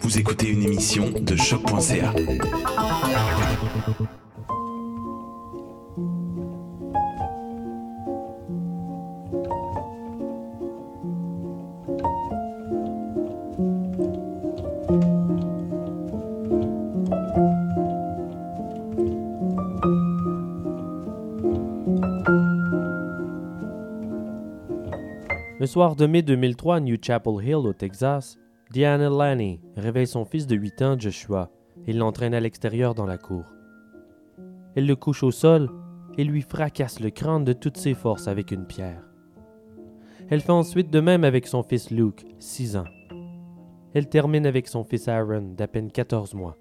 Vous écoutez une émission de choc.ca. Le soir de mai 2003 à New Chapel Hill, au Texas, Diana Laney réveille son fils de 8 ans, Joshua, et l'entraîne à l'extérieur dans la cour. Elle le couche au sol et lui fracasse le crâne de toutes ses forces avec une pierre. Elle fait ensuite de même avec son fils Luke, 6 ans. Elle termine avec son fils Aaron, d'à peine 14 mois.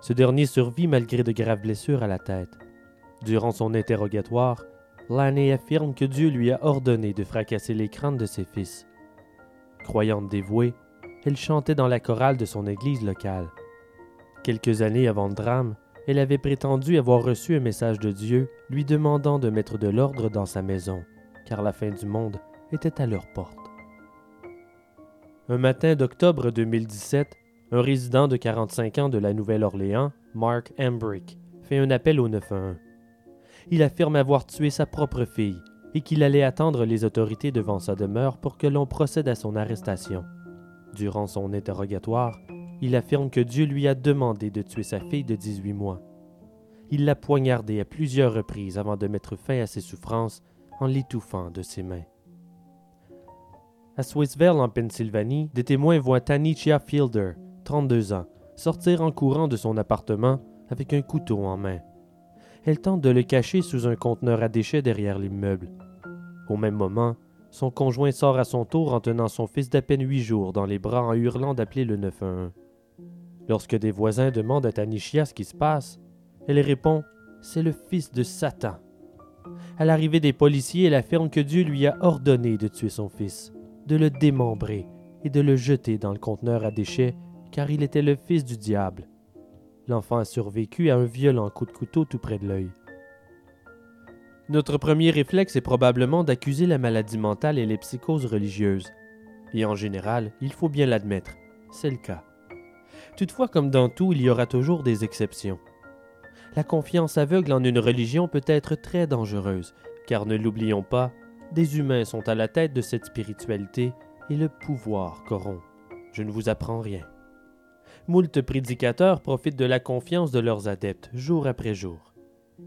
Ce dernier survit malgré de graves blessures à la tête. Durant son interrogatoire, Laney affirme que Dieu lui a ordonné de fracasser les crânes de ses fils. Croyante dévouée, elle chantait dans la chorale de son église locale. Quelques années avant le drame, elle avait prétendu avoir reçu un message de Dieu lui demandant de mettre de l'ordre dans sa maison, car la fin du monde était à leur porte. Un matin d'octobre 2017, un résident de 45 ans de la Nouvelle-Orléans, Mark Embrick, fait un appel au 911 il affirme avoir tué sa propre fille et qu'il allait attendre les autorités devant sa demeure pour que l'on procède à son arrestation. Durant son interrogatoire, il affirme que Dieu lui a demandé de tuer sa fille de 18 mois. Il l'a poignardée à plusieurs reprises avant de mettre fin à ses souffrances en l'étouffant de ses mains. À Swissville, en Pennsylvanie, des témoins voient Tanichia Fielder, 32 ans, sortir en courant de son appartement avec un couteau en main elle tente de le cacher sous un conteneur à déchets derrière l'immeuble. Au même moment, son conjoint sort à son tour en tenant son fils d'à peine huit jours dans les bras en hurlant d'appeler le 911. Lorsque des voisins demandent à Tanishia ce qui se passe, elle répond C'est le fils de Satan. À l'arrivée des policiers, elle affirme que Dieu lui a ordonné de tuer son fils, de le démembrer et de le jeter dans le conteneur à déchets, car il était le fils du diable L'enfant a survécu à un violent coup de couteau tout près de l'œil. Notre premier réflexe est probablement d'accuser la maladie mentale et les psychoses religieuses. Et en général, il faut bien l'admettre, c'est le cas. Toutefois, comme dans tout, il y aura toujours des exceptions. La confiance aveugle en une religion peut être très dangereuse, car ne l'oublions pas, des humains sont à la tête de cette spiritualité et le pouvoir corrompt. Je ne vous apprends rien. Moult prédicateurs profitent de la confiance de leurs adeptes, jour après jour.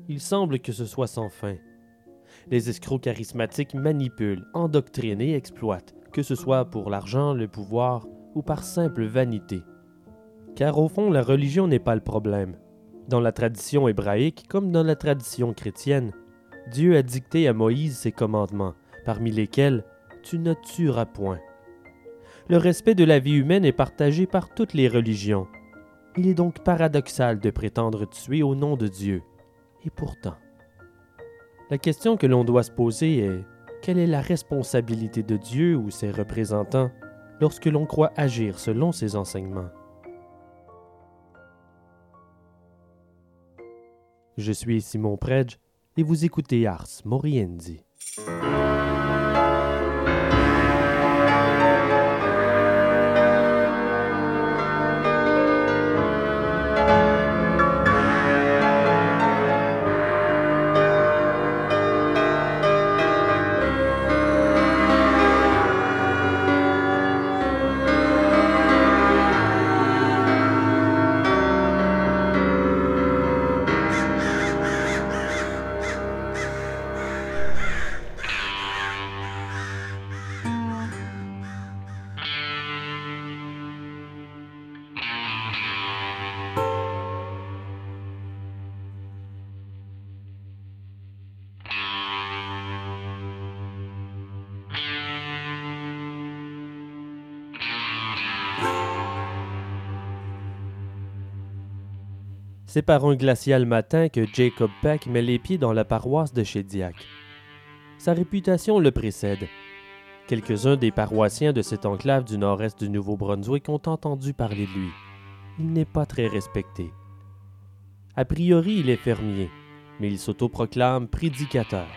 Il semble que ce soit sans fin. Les escrocs charismatiques manipulent, endoctrinent et exploitent, que ce soit pour l'argent, le pouvoir ou par simple vanité. Car au fond, la religion n'est pas le problème. Dans la tradition hébraïque comme dans la tradition chrétienne, Dieu a dicté à Moïse ses commandements, parmi lesquels Tu ne tueras point le respect de la vie humaine est partagé par toutes les religions. Il est donc paradoxal de prétendre tuer au nom de Dieu. Et pourtant, la question que l'on doit se poser est quelle est la responsabilité de Dieu ou ses représentants lorsque l'on croit agir selon ses enseignements? Je suis Simon Predge et vous écoutez Ars Moriendi. C'est par un glacial matin que Jacob Peck met les pieds dans la paroisse de Chédiac. Sa réputation le précède. Quelques-uns des paroissiens de cette enclave du nord-est du Nouveau-Brunswick ont entendu parler de lui. Il n'est pas très respecté. A priori, il est fermier, mais il s'autoproclame prédicateur.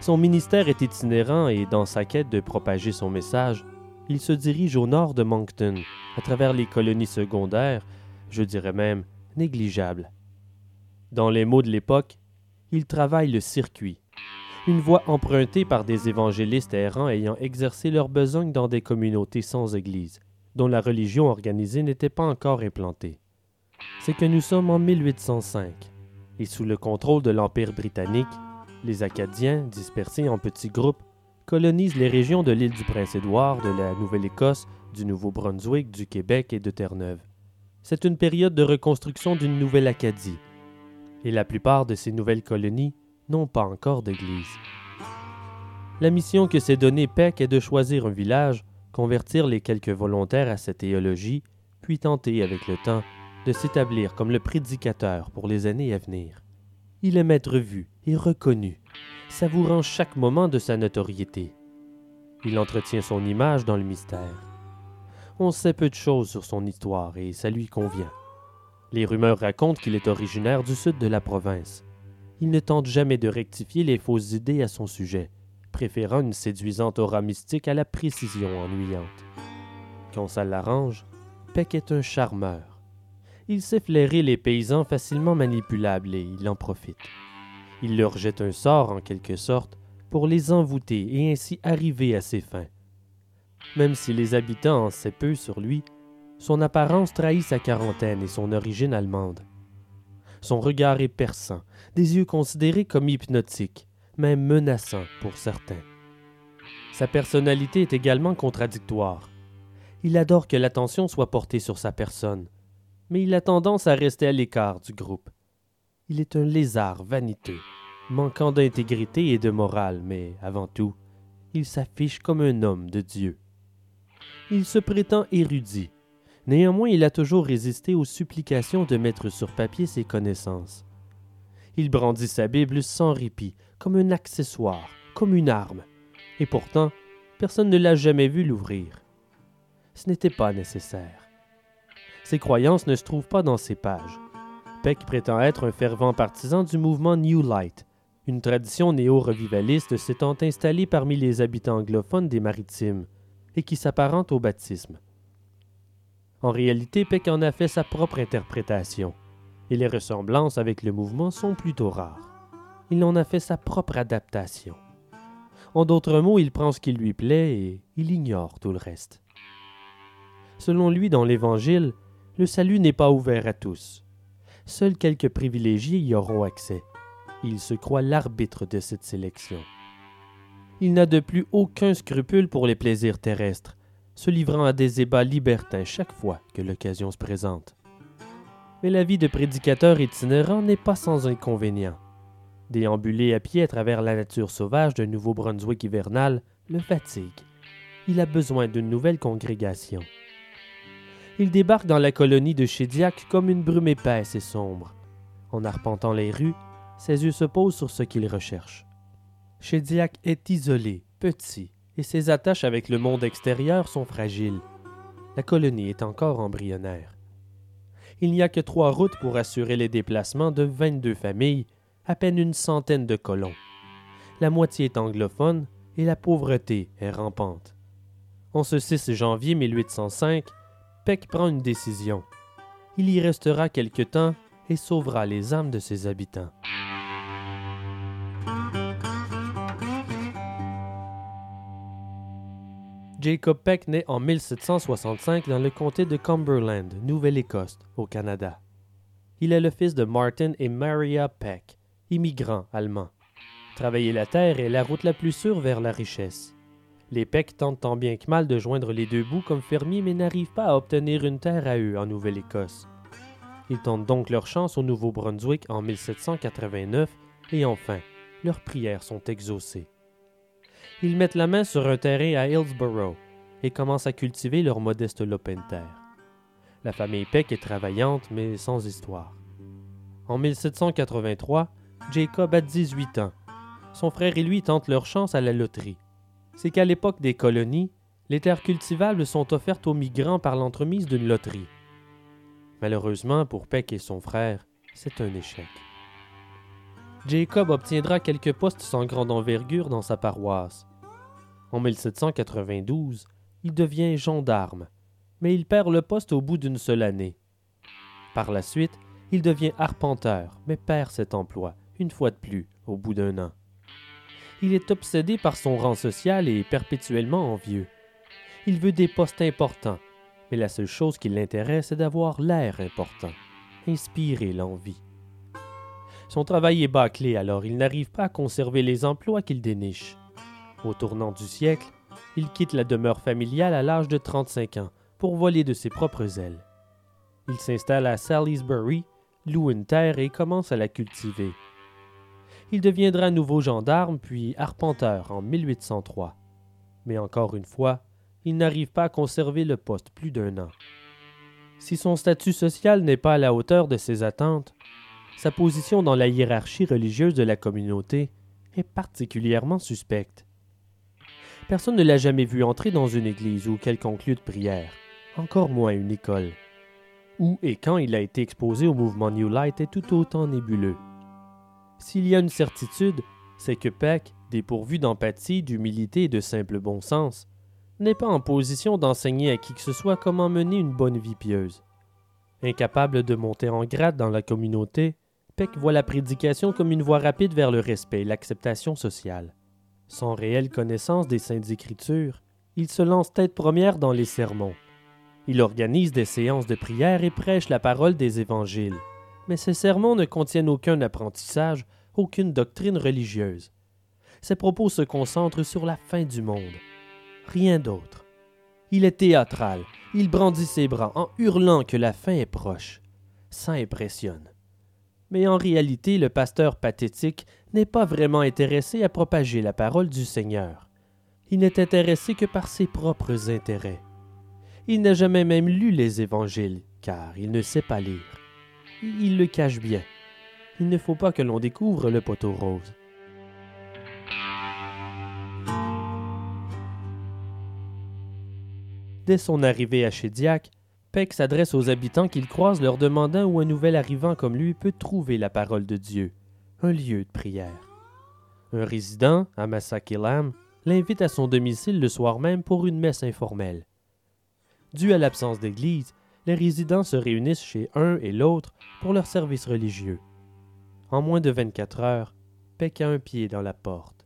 Son ministère est itinérant et, dans sa quête de propager son message, il se dirige au nord de Moncton, à travers les colonies secondaires, je dirais même négligeables. Dans les mots de l'époque, il travaille le circuit, une voie empruntée par des évangélistes errants ayant exercé leur besogne dans des communautés sans église, dont la religion organisée n'était pas encore implantée. C'est que nous sommes en 1805, et sous le contrôle de l'Empire britannique, les Acadiens, dispersés en petits groupes, colonisent les régions de l'île du Prince-Édouard, de la Nouvelle-Écosse, du Nouveau-Brunswick, du Québec et de Terre-Neuve. C'est une période de reconstruction d'une nouvelle Acadie, et la plupart de ces nouvelles colonies n'ont pas encore d'église. La mission que s'est donnée Peck est de choisir un village, convertir les quelques volontaires à sa théologie, puis tenter avec le temps de s'établir comme le prédicateur pour les années à venir. Il aime être vu et reconnu, savourant chaque moment de sa notoriété. Il entretient son image dans le mystère. On sait peu de choses sur son histoire et ça lui convient. Les rumeurs racontent qu'il est originaire du sud de la province. Il ne tente jamais de rectifier les fausses idées à son sujet, préférant une séduisante aura mystique à la précision ennuyante. Quand ça l'arrange, Peck est un charmeur. Il sait flairer les paysans facilement manipulables et il en profite. Il leur jette un sort en quelque sorte pour les envoûter et ainsi arriver à ses fins. Même si les habitants en sait peu sur lui, son apparence trahit sa quarantaine et son origine allemande. Son regard est perçant, des yeux considérés comme hypnotiques, même menaçants pour certains. Sa personnalité est également contradictoire. Il adore que l'attention soit portée sur sa personne, mais il a tendance à rester à l'écart du groupe. Il est un lézard vaniteux, manquant d'intégrité et de morale, mais avant tout, il s'affiche comme un homme de Dieu. Il se prétend érudit. Néanmoins, il a toujours résisté aux supplications de mettre sur papier ses connaissances. Il brandit sa Bible sans répit, comme un accessoire, comme une arme, et pourtant, personne ne l'a jamais vu l'ouvrir. Ce n'était pas nécessaire. Ses croyances ne se trouvent pas dans ses pages. Peck prétend être un fervent partisan du mouvement New Light, une tradition néo-revivaliste s'étant installée parmi les habitants anglophones des maritimes et qui s'apparente au baptisme. En réalité, Peck en a fait sa propre interprétation, et les ressemblances avec le mouvement sont plutôt rares. Il en a fait sa propre adaptation. En d'autres mots, il prend ce qui lui plaît et il ignore tout le reste. Selon lui, dans l'Évangile, le salut n'est pas ouvert à tous. Seuls quelques privilégiés y auront accès. Il se croit l'arbitre de cette sélection. Il n'a de plus aucun scrupule pour les plaisirs terrestres, se livrant à des ébats libertins chaque fois que l'occasion se présente. Mais la vie de prédicateur itinérant n'est pas sans inconvénients. Déambuler à pied à travers la nature sauvage d'un Nouveau-Brunswick hivernal le fatigue. Il a besoin d'une nouvelle congrégation il débarque dans la colonie de Chédiac comme une brume épaisse et sombre. En arpentant les rues, ses yeux se posent sur ce qu'il recherche. Chédiac est isolé, petit, et ses attaches avec le monde extérieur sont fragiles. La colonie est encore embryonnaire. Il n'y a que trois routes pour assurer les déplacements de 22 familles, à peine une centaine de colons. La moitié est anglophone et la pauvreté est rampante. En ce 6 janvier 1805, Peck prend une décision. Il y restera quelque temps et sauvera les âmes de ses habitants. Jacob Peck naît en 1765 dans le comté de Cumberland, Nouvelle-Écosse, au Canada. Il est le fils de Martin et Maria Peck, immigrants allemands. Travailler la terre est la route la plus sûre vers la richesse. Les Peck tentent tant bien que mal de joindre les deux bouts comme fermiers, mais n'arrivent pas à obtenir une terre à eux en Nouvelle-Écosse. Ils tentent donc leur chance au Nouveau-Brunswick en 1789 et enfin, leurs prières sont exaucées. Ils mettent la main sur un terrain à Hillsborough et commencent à cultiver leur modeste lopin de terre. La famille Peck est travaillante, mais sans histoire. En 1783, Jacob a 18 ans. Son frère et lui tentent leur chance à la loterie c'est qu'à l'époque des colonies, les terres cultivables sont offertes aux migrants par l'entremise d'une loterie. Malheureusement pour Peck et son frère, c'est un échec. Jacob obtiendra quelques postes sans grande envergure dans sa paroisse. En 1792, il devient gendarme, mais il perd le poste au bout d'une seule année. Par la suite, il devient arpenteur, mais perd cet emploi, une fois de plus, au bout d'un an. Il est obsédé par son rang social et perpétuellement envieux. Il veut des postes importants, mais la seule chose qui l'intéresse est d'avoir l'air important, inspirer l'envie. Son travail est bâclé, alors il n'arrive pas à conserver les emplois qu'il déniche. Au tournant du siècle, il quitte la demeure familiale à l'âge de 35 ans pour voler de ses propres ailes. Il s'installe à Salisbury, loue une terre et commence à la cultiver. Il deviendra nouveau gendarme puis arpenteur en 1803. Mais encore une fois, il n'arrive pas à conserver le poste plus d'un an. Si son statut social n'est pas à la hauteur de ses attentes, sa position dans la hiérarchie religieuse de la communauté est particulièrement suspecte. Personne ne l'a jamais vu entrer dans une église ou quelconque lieu de prière, encore moins une école. Où et quand il a été exposé au mouvement New Light est tout autant nébuleux. S'il y a une certitude, c'est que Peck, dépourvu d'empathie, d'humilité et de simple bon sens, n'est pas en position d'enseigner à qui que ce soit comment mener une bonne vie pieuse. Incapable de monter en grade dans la communauté, Peck voit la prédication comme une voie rapide vers le respect et l'acceptation sociale. Sans réelle connaissance des saintes écritures, il se lance tête première dans les sermons. Il organise des séances de prière et prêche la parole des évangiles. Mais ces sermons ne contiennent aucun apprentissage, aucune doctrine religieuse. Ses propos se concentrent sur la fin du monde. Rien d'autre. Il est théâtral, il brandit ses bras en hurlant que la fin est proche. Ça impressionne mais en réalité le pasteur pathétique n'est pas vraiment intéressé à propager la parole du Seigneur. Il n'est intéressé que par ses propres intérêts. Il n'a jamais même lu les évangiles, car il ne sait pas lire. Il le cache bien. Il ne faut pas que l'on découvre le poteau rose. Dès son arrivée à Chédiac, Peck s'adresse aux habitants qu'il croise leur demandant où un nouvel arrivant comme lui peut trouver la parole de Dieu, un lieu de prière. Un résident, à Massakelam, l'invite à son domicile le soir même pour une messe informelle. Dû à l'absence d'église, les résidents se réunissent chez un et l'autre pour leur service religieux. En moins de 24 heures, Peck a un pied dans la porte.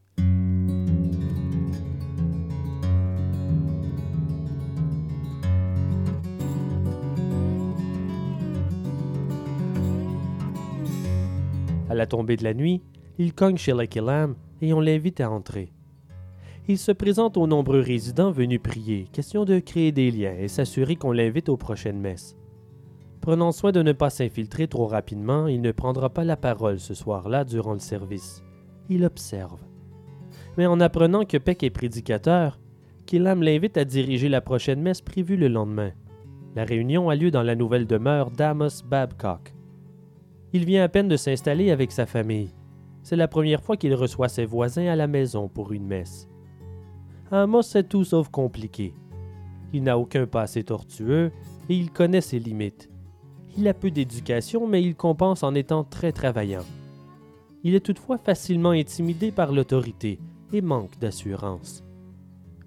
À la tombée de la nuit, il cogne chez Lucky Lamb et on l'invite à entrer. Il se présente aux nombreux résidents venus prier, question de créer des liens et s'assurer qu'on l'invite aux prochaines messes. Prenant soin de ne pas s'infiltrer trop rapidement, il ne prendra pas la parole ce soir-là durant le service. Il observe. Mais en apprenant que Peck est prédicateur, Killam l'invite à diriger la prochaine messe prévue le lendemain. La réunion a lieu dans la nouvelle demeure d'Amos Babcock. Il vient à peine de s'installer avec sa famille. C'est la première fois qu'il reçoit ses voisins à la maison pour une messe. Amos c'est tout sauf compliqué. Il n'a aucun passé tortueux et il connaît ses limites. Il a peu d'éducation, mais il compense en étant très travaillant. Il est toutefois facilement intimidé par l'autorité et manque d'assurance.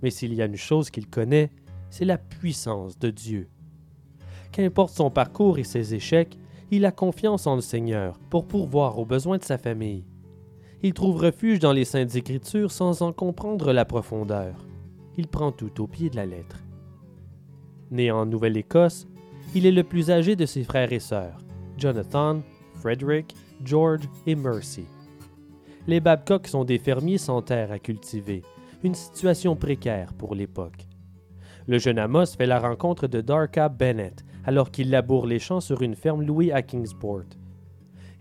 Mais s'il y a une chose qu'il connaît, c'est la puissance de Dieu. Qu'importe son parcours et ses échecs, il a confiance en le Seigneur pour pourvoir aux besoins de sa famille. Il trouve refuge dans les saintes écritures sans en comprendre la profondeur. Il prend tout au pied de la lettre. Né en Nouvelle-Écosse, il est le plus âgé de ses frères et sœurs, Jonathan, Frederick, George et Mercy. Les Babcock sont des fermiers sans terre à cultiver, une situation précaire pour l'époque. Le jeune Amos fait la rencontre de Darka Bennett, alors qu'il laboure les champs sur une ferme louée à Kingsport.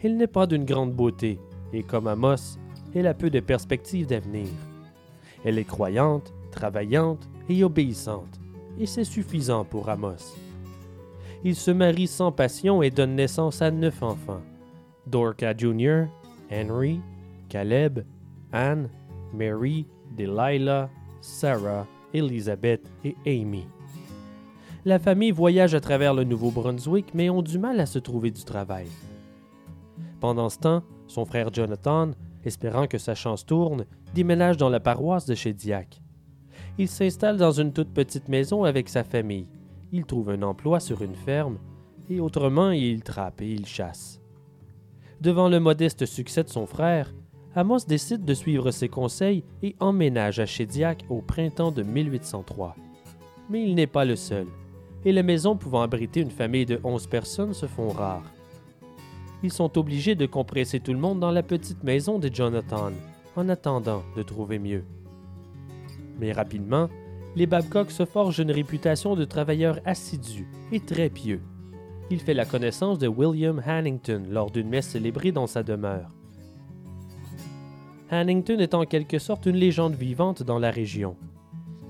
Il n'est pas d'une grande beauté, et comme Amos, elle a peu de perspectives d'avenir. Elle est croyante, travaillante et obéissante, et c'est suffisant pour Amos. Il se marie sans passion et donne naissance à neuf enfants. Dorca Jr., Henry, Caleb, Anne, Mary, Delilah, Sarah, Elizabeth et Amy. La famille voyage à travers le Nouveau-Brunswick, mais ont du mal à se trouver du travail. Pendant ce temps, son frère Jonathan, espérant que sa chance tourne, déménage dans la paroisse de chez Il s'installe dans une toute petite maison avec sa famille. Il trouve un emploi sur une ferme et autrement il trappe et il chasse. Devant le modeste succès de son frère, Amos décide de suivre ses conseils et emménage à Shediac au printemps de 1803. Mais il n'est pas le seul, et les maisons pouvant abriter une famille de 11 personnes se font rares. Ils sont obligés de compresser tout le monde dans la petite maison de Jonathan, en attendant de trouver mieux. Mais rapidement, les Babcock se forgent une réputation de travailleurs assidus et très pieux. Il fait la connaissance de William Hannington lors d'une messe célébrée dans sa demeure. Hannington est en quelque sorte une légende vivante dans la région.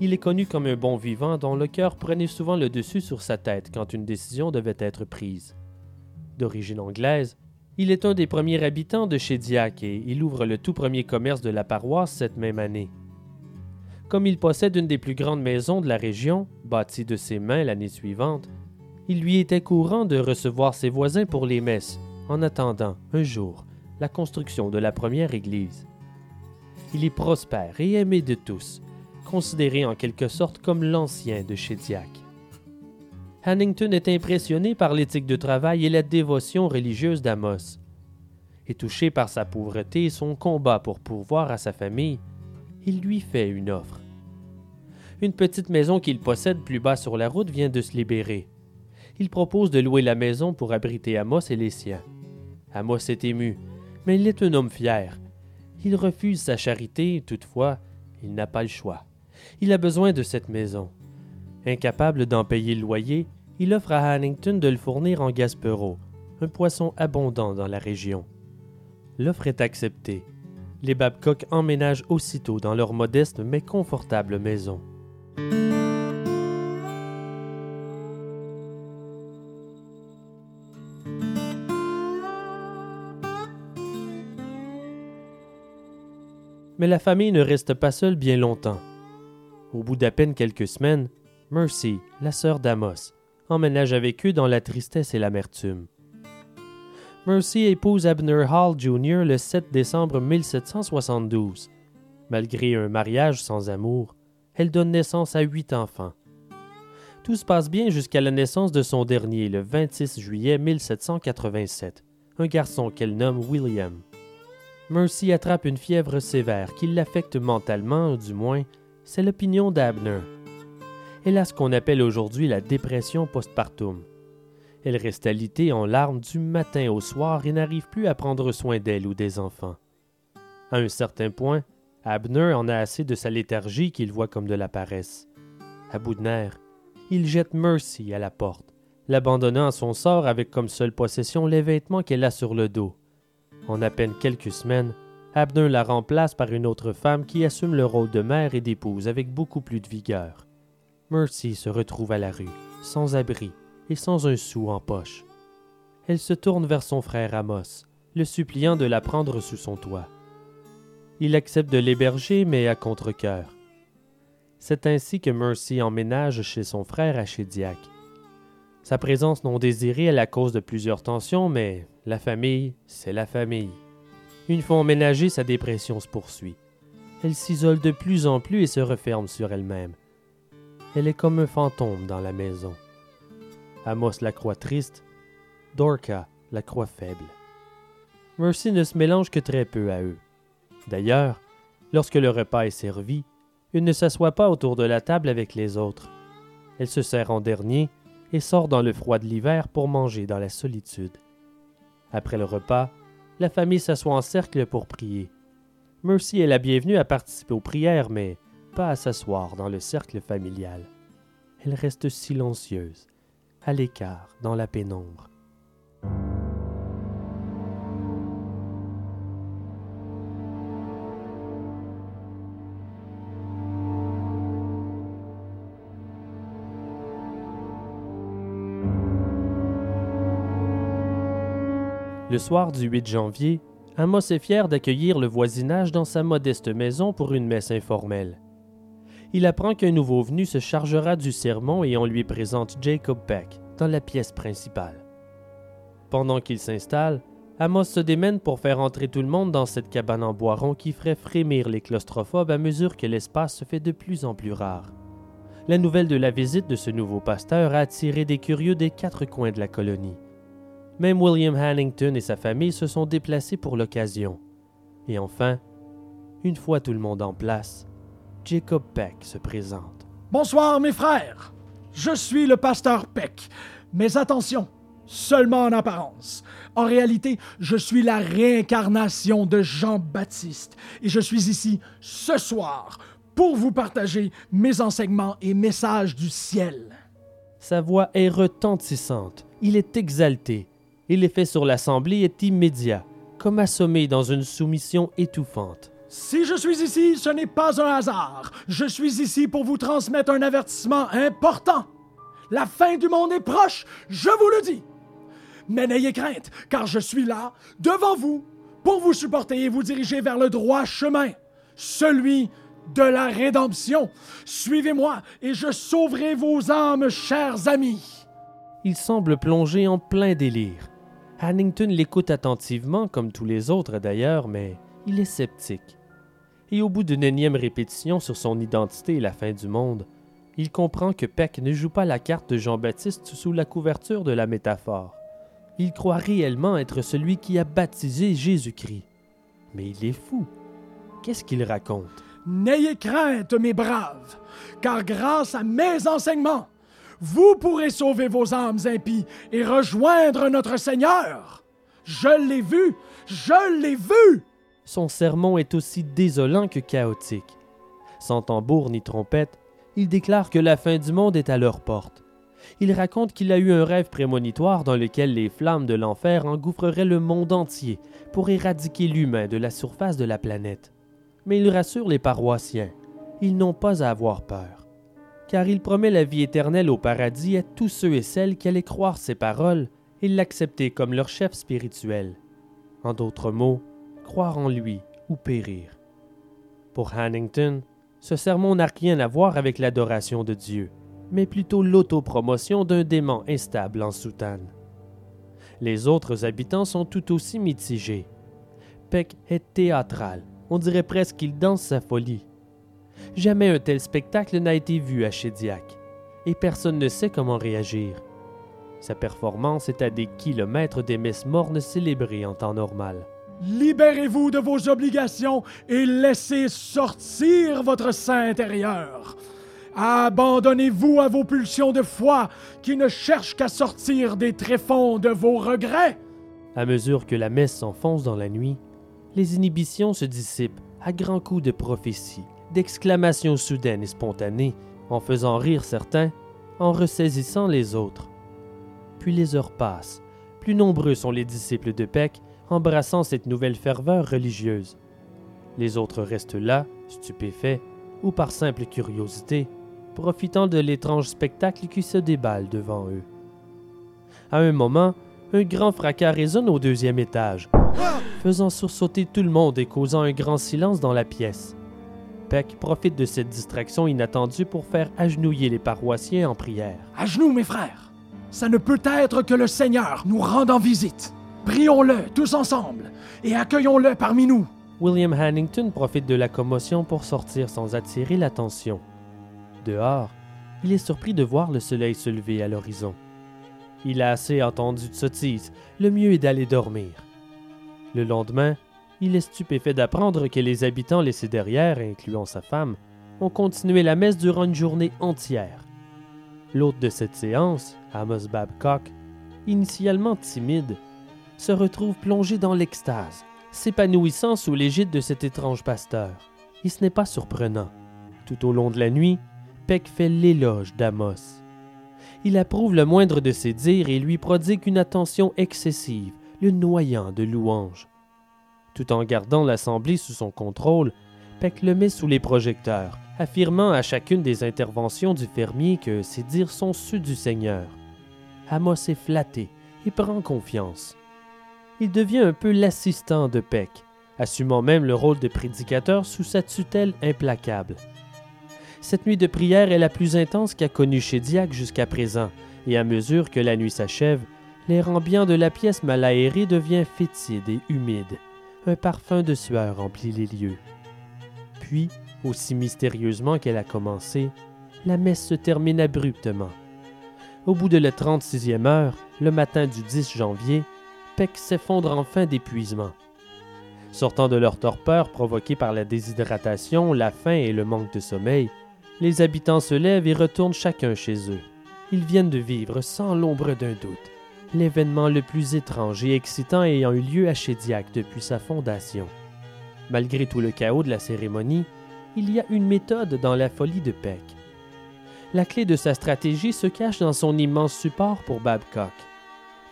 Il est connu comme un bon vivant dont le cœur prenait souvent le dessus sur sa tête quand une décision devait être prise. D'origine anglaise, il est un des premiers habitants de Shediac et il ouvre le tout premier commerce de la paroisse cette même année. Comme il possède une des plus grandes maisons de la région, bâtie de ses mains l'année suivante, il lui était courant de recevoir ses voisins pour les messes, en attendant, un jour, la construction de la première église. Il est prospère et aimé de tous, considéré en quelque sorte comme l'ancien de Shediac. Hannington est impressionné par l'éthique de travail et la dévotion religieuse d'Amos. Et touché par sa pauvreté et son combat pour pourvoir à sa famille, il lui fait une offre. Une petite maison qu'il possède plus bas sur la route vient de se libérer. Il propose de louer la maison pour abriter Amos et les siens. Amos est ému, mais il est un homme fier. Il refuse sa charité, toutefois, il n'a pas le choix. Il a besoin de cette maison. Incapable d'en payer le loyer, il offre à Hannington de le fournir en Gaspero, un poisson abondant dans la région. L'offre est acceptée les Babcock emménagent aussitôt dans leur modeste mais confortable maison. Mais la famille ne reste pas seule bien longtemps. Au bout d'à peine quelques semaines, Mercy, la sœur d'Amos, emménage avec eux dans la tristesse et l'amertume. Mercy épouse Abner Hall Jr. le 7 décembre 1772. Malgré un mariage sans amour, elle donne naissance à huit enfants. Tout se passe bien jusqu'à la naissance de son dernier, le 26 juillet 1787, un garçon qu'elle nomme William. Mercy attrape une fièvre sévère qui l'affecte mentalement, du moins, c'est l'opinion d'Abner. Elle a ce qu'on appelle aujourd'hui la dépression postpartum. Elle reste alitée en larmes du matin au soir et n'arrive plus à prendre soin d'elle ou des enfants. À un certain point, Abner en a assez de sa léthargie qu'il voit comme de la paresse. À bout de nerfs, il jette Mercy à la porte, l'abandonnant à son sort avec comme seule possession les vêtements qu'elle a sur le dos. En à peine quelques semaines, Abner la remplace par une autre femme qui assume le rôle de mère et d'épouse avec beaucoup plus de vigueur. Mercy se retrouve à la rue, sans abri, et sans un sou en poche. Elle se tourne vers son frère Amos, le suppliant de la prendre sous son toit. Il accepte de l'héberger, mais à contre-cœur. C'est ainsi que Mercy emménage chez son frère à Shediac. Sa présence non désirée est la cause de plusieurs tensions, mais la famille, c'est la famille. Une fois emménagée, sa dépression se poursuit. Elle s'isole de plus en plus et se referme sur elle-même. Elle est comme un fantôme dans la maison. Amos la croix triste, Dorca la croix faible. Mercy ne se mélange que très peu à eux. D'ailleurs, lorsque le repas est servi, il ne s'assoit pas autour de la table avec les autres. Elle se sert en dernier et sort dans le froid de l'hiver pour manger dans la solitude. Après le repas, la famille s'assoit en cercle pour prier. Mercy est la bienvenue à participer aux prières, mais pas à s'asseoir dans le cercle familial. Elle reste silencieuse, à l'écart dans la pénombre. Le soir du 8 janvier, Amos est fier d'accueillir le voisinage dans sa modeste maison pour une messe informelle il apprend qu'un nouveau venu se chargera du sermon et on lui présente Jacob Peck dans la pièce principale. Pendant qu'il s'installe, Amos se démène pour faire entrer tout le monde dans cette cabane en bois rond qui ferait frémir les claustrophobes à mesure que l'espace se fait de plus en plus rare. La nouvelle de la visite de ce nouveau pasteur a attiré des curieux des quatre coins de la colonie. Même William Hannington et sa famille se sont déplacés pour l'occasion. Et enfin, une fois tout le monde en place, Jacob Peck se présente. Bonsoir mes frères. Je suis le pasteur Peck. Mais attention, seulement en apparence. En réalité, je suis la réincarnation de Jean-Baptiste et je suis ici ce soir pour vous partager mes enseignements et messages du ciel. Sa voix est retentissante, il est exalté, et l'effet sur l'Assemblée est immédiat, comme assommé dans une soumission étouffante. Si je suis ici, ce n'est pas un hasard. Je suis ici pour vous transmettre un avertissement important. La fin du monde est proche, je vous le dis. Mais n'ayez crainte, car je suis là, devant vous, pour vous supporter et vous diriger vers le droit chemin, celui de la rédemption. Suivez-moi et je sauverai vos âmes, chers amis. Il semble plongé en plein délire. Hannington l'écoute attentivement, comme tous les autres d'ailleurs, mais il est sceptique. Et au bout d'une énième répétition sur son identité et la fin du monde, il comprend que Peck ne joue pas la carte de Jean-Baptiste sous la couverture de la métaphore. Il croit réellement être celui qui a baptisé Jésus-Christ. Mais il est fou. Qu'est-ce qu'il raconte? N'ayez crainte, mes braves, car grâce à mes enseignements, vous pourrez sauver vos âmes impies et rejoindre notre Seigneur. Je l'ai vu, je l'ai vu. Son sermon est aussi désolant que chaotique. Sans tambour ni trompette, il déclare que la fin du monde est à leur porte. Il raconte qu'il a eu un rêve prémonitoire dans lequel les flammes de l'enfer engouffreraient le monde entier pour éradiquer l'humain de la surface de la planète. Mais il rassure les paroissiens. Ils n'ont pas à avoir peur. Car il promet la vie éternelle au paradis à tous ceux et celles qui allaient croire ses paroles et l'accepter comme leur chef spirituel. En d'autres mots, croire en lui ou périr. Pour Hannington, ce sermon n'a rien à voir avec l'adoration de Dieu, mais plutôt l'autopromotion d'un démon instable en soutane. Les autres habitants sont tout aussi mitigés. Peck est théâtral, on dirait presque qu'il danse sa folie. Jamais un tel spectacle n'a été vu à Chédiac, et personne ne sait comment réagir. Sa performance est à des kilomètres des messes mornes célébrées en temps normal. Libérez-vous de vos obligations et laissez sortir votre sein intérieur. Abandonnez-vous à vos pulsions de foi qui ne cherchent qu'à sortir des tréfonds de vos regrets. À mesure que la messe s'enfonce dans la nuit, les inhibitions se dissipent à grands coups de prophéties, d'exclamations soudaines et spontanées, en faisant rire certains, en ressaisissant les autres. Puis les heures passent. Plus nombreux sont les disciples de Peck embrassant cette nouvelle ferveur religieuse. Les autres restent là, stupéfaits, ou par simple curiosité, profitant de l'étrange spectacle qui se déballe devant eux. À un moment, un grand fracas résonne au deuxième étage, faisant sursauter tout le monde et causant un grand silence dans la pièce. Peck profite de cette distraction inattendue pour faire agenouiller les paroissiens en prière. À genoux, mes frères. Ça ne peut être que le Seigneur nous rendant visite. Prions-le tous ensemble et accueillons-le parmi nous. William Hannington profite de la commotion pour sortir sans attirer l'attention. Dehors, il est surpris de voir le soleil se lever à l'horizon. Il a assez entendu de sottises, le mieux est d'aller dormir. Le lendemain, il est stupéfait d'apprendre que les habitants laissés derrière, incluant sa femme, ont continué la messe durant une journée entière. L'hôte de cette séance, Amos Babcock, initialement timide, se retrouve plongé dans l'extase, s'épanouissant sous l'égide de cet étrange pasteur. Et ce n'est pas surprenant. Tout au long de la nuit, Peck fait l'éloge d'Amos. Il approuve le moindre de ses dires et lui prodigue une attention excessive, le noyant de louanges. Tout en gardant l'assemblée sous son contrôle, Peck le met sous les projecteurs, affirmant à chacune des interventions du fermier que ses dires sont ceux du Seigneur. Amos est flatté et prend confiance il devient un peu l'assistant de Peck, assumant même le rôle de prédicateur sous sa tutelle implacable. Cette nuit de prière est la plus intense qu'a connue Diac jusqu'à présent, et à mesure que la nuit s'achève, L'air ambiant de la pièce mal aérée devient fétide et humide. Un parfum de sueur remplit les lieux. Puis, aussi mystérieusement qu'elle a commencé, la messe se termine abruptement. Au bout de la 36e heure, le matin du 10 janvier, Peck s'effondre enfin d'épuisement. Sortant de leur torpeur provoquée par la déshydratation, la faim et le manque de sommeil, les habitants se lèvent et retournent chacun chez eux. Ils viennent de vivre, sans l'ombre d'un doute, l'événement le plus étrange et excitant ayant eu lieu à Chédiac depuis sa fondation. Malgré tout le chaos de la cérémonie, il y a une méthode dans la folie de Peck. La clé de sa stratégie se cache dans son immense support pour Babcock.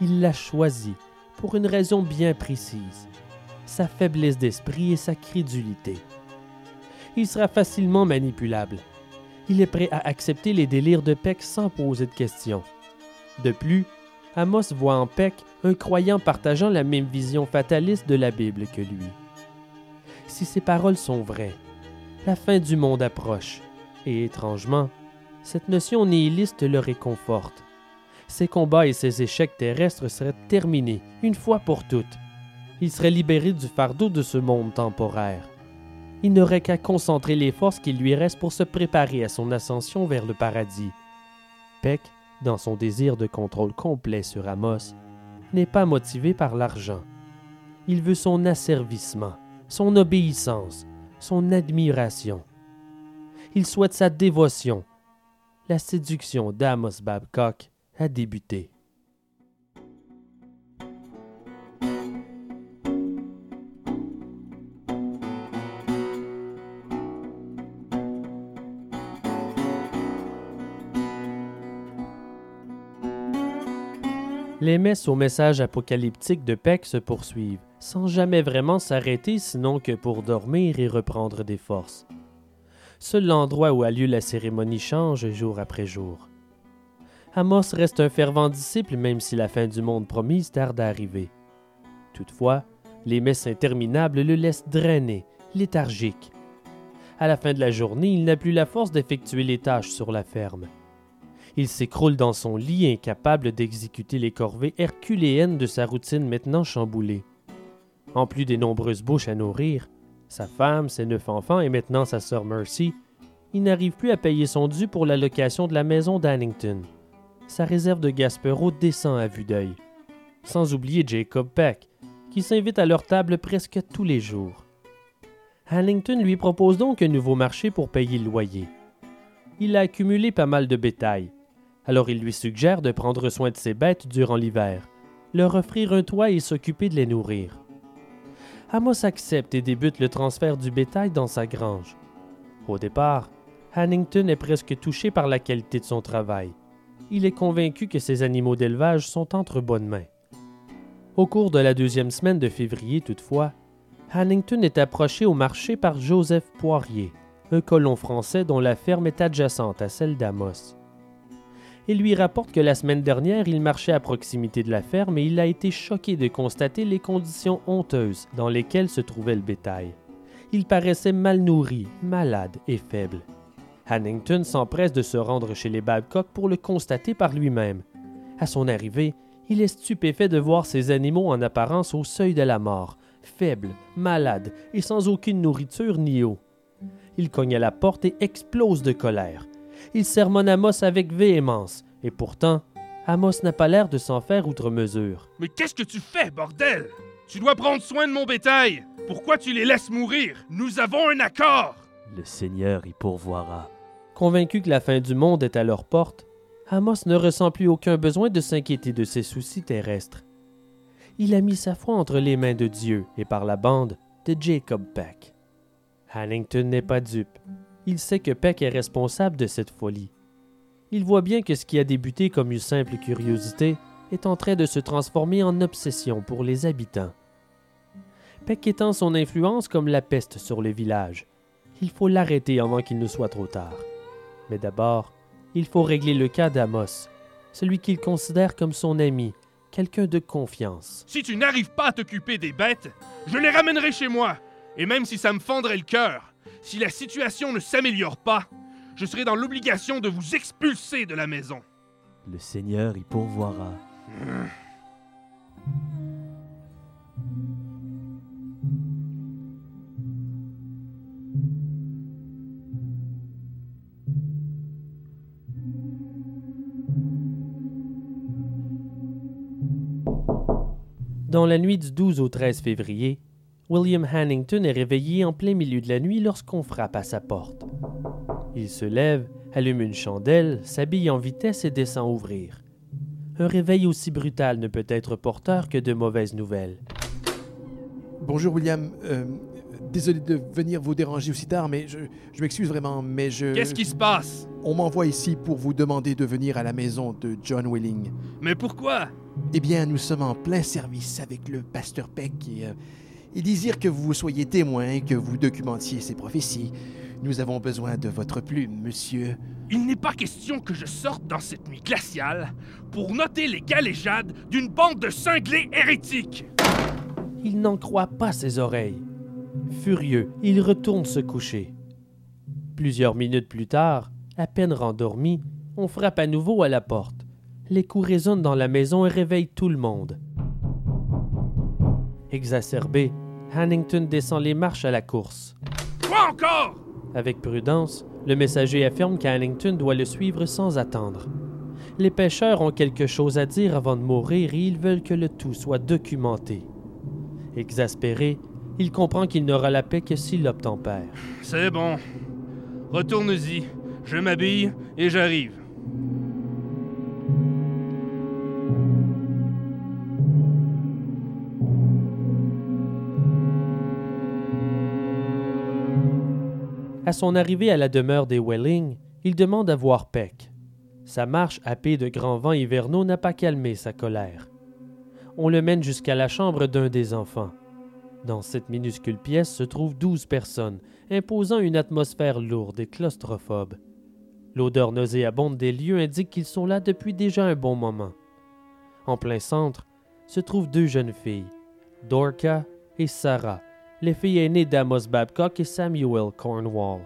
Il l'a choisi pour une raison bien précise sa faiblesse d'esprit et sa crédulité. Il sera facilement manipulable. Il est prêt à accepter les délires de Peck sans poser de questions. De plus, Amos voit en Peck un croyant partageant la même vision fataliste de la Bible que lui. Si ces paroles sont vraies, la fin du monde approche, et étrangement, cette notion nihiliste le réconforte. Ses combats et ses échecs terrestres seraient terminés, une fois pour toutes. Il serait libéré du fardeau de ce monde temporaire. Il n'aurait qu'à concentrer les forces qui lui restent pour se préparer à son ascension vers le paradis. Peck, dans son désir de contrôle complet sur Amos, n'est pas motivé par l'argent. Il veut son asservissement, son obéissance, son admiration. Il souhaite sa dévotion, la séduction d'Amos Babcock a débuté. Les messes au message apocalyptique de Peck se poursuivent, sans jamais vraiment s'arrêter sinon que pour dormir et reprendre des forces. Seul l'endroit où a lieu la cérémonie change jour après jour. Amos reste un fervent disciple même si la fin du monde promise tarde à arriver. Toutefois, les messes interminables le laissent drainer, léthargique. À la fin de la journée, il n'a plus la force d'effectuer les tâches sur la ferme. Il s'écroule dans son lit, incapable d'exécuter les corvées herculéennes de sa routine maintenant chamboulée. En plus des nombreuses bouches à nourrir, sa femme, ses neuf enfants et maintenant sa sœur Mercy, il n'arrive plus à payer son dû pour la location de la maison d'Annington. Sa réserve de Gaspero descend à vue d'œil. Sans oublier Jacob Peck, qui s'invite à leur table presque tous les jours. Annington lui propose donc un nouveau marché pour payer le loyer. Il a accumulé pas mal de bétail, alors il lui suggère de prendre soin de ses bêtes durant l'hiver, leur offrir un toit et s'occuper de les nourrir. Amos accepte et débute le transfert du bétail dans sa grange. Au départ, Hannington est presque touché par la qualité de son travail. Il est convaincu que ses animaux d'élevage sont entre bonnes mains. Au cours de la deuxième semaine de février, toutefois, Hannington est approché au marché par Joseph Poirier, un colon français dont la ferme est adjacente à celle d'Amos et lui rapporte que la semaine dernière, il marchait à proximité de la ferme et il a été choqué de constater les conditions honteuses dans lesquelles se trouvait le bétail. Il paraissait mal nourri, malade et faible. Hannington s'empresse de se rendre chez les Babcock pour le constater par lui-même. À son arrivée, il est stupéfait de voir ces animaux en apparence au seuil de la mort, faibles, malades et sans aucune nourriture ni eau. Il cogne à la porte et explose de colère il sermonne Amos avec véhémence, et pourtant, Amos n'a pas l'air de s'en faire outre mesure. Mais qu'est-ce que tu fais, bordel? Tu dois prendre soin de mon bétail Pourquoi tu les laisses mourir? Nous avons un accord Le Seigneur y pourvoira. Convaincu que la fin du monde est à leur porte, Amos ne ressent plus aucun besoin de s'inquiéter de ses soucis terrestres. Il a mis sa foi entre les mains de Dieu et par la bande de Jacob Peck. Hannington n'est pas dupe il sait que Peck est responsable de cette folie. Il voit bien que ce qui a débuté comme une simple curiosité est en train de se transformer en obsession pour les habitants. Peck étend son influence comme la peste sur le village. Il faut l'arrêter avant qu'il ne soit trop tard. Mais d'abord, il faut régler le cas d'Amos, celui qu'il considère comme son ami, quelqu'un de confiance. Si tu n'arrives pas à t'occuper des bêtes, je les ramènerai chez moi, et même si ça me fendrait le cœur, si la situation ne s'améliore pas, je serai dans l'obligation de vous expulser de la maison. Le Seigneur y pourvoira. Dans la nuit du 12 au 13 février, William Hannington est réveillé en plein milieu de la nuit lorsqu'on frappe à sa porte. Il se lève, allume une chandelle, s'habille en vitesse et descend ouvrir. Un réveil aussi brutal ne peut être porteur que de mauvaises nouvelles. Bonjour William. Euh, désolé de venir vous déranger aussi tard, mais je, je m'excuse vraiment, mais je... Qu'est-ce qui se passe? On m'envoie ici pour vous demander de venir à la maison de John Willing. Mais pourquoi? Eh bien, nous sommes en plein service avec le pasteur Peck et euh, il désire que vous soyez témoin et que vous documentiez ses prophéties. Nous avons besoin de votre plume, monsieur. Il n'est pas question que je sorte dans cette nuit glaciale pour noter les galéjades d'une bande de cinglés hérétiques. Il n'en croit pas ses oreilles. Furieux, il retourne se coucher. Plusieurs minutes plus tard, à peine rendormi, on frappe à nouveau à la porte. Les coups résonnent dans la maison et réveillent tout le monde. Exacerbé, Hannington descend les marches à la course. Quoi encore Avec prudence, le messager affirme qu'Hannington doit le suivre sans attendre. Les pêcheurs ont quelque chose à dire avant de mourir et ils veulent que le tout soit documenté. Exaspéré, il comprend qu'il n'aura la paix que s'il obtempère. C'est bon. Retourne-y. Je m'habille et j'arrive. À son arrivée à la demeure des Welling, il demande à voir Peck. Sa marche happée de grands vents hivernaux n'a pas calmé sa colère. On le mène jusqu'à la chambre d'un des enfants. Dans cette minuscule pièce se trouvent douze personnes, imposant une atmosphère lourde et claustrophobe. L'odeur nauséabonde des lieux indique qu'ils sont là depuis déjà un bon moment. En plein centre se trouvent deux jeunes filles, Dorca et Sarah, les filles aînées d'Amos Babcock et Samuel Cornwall.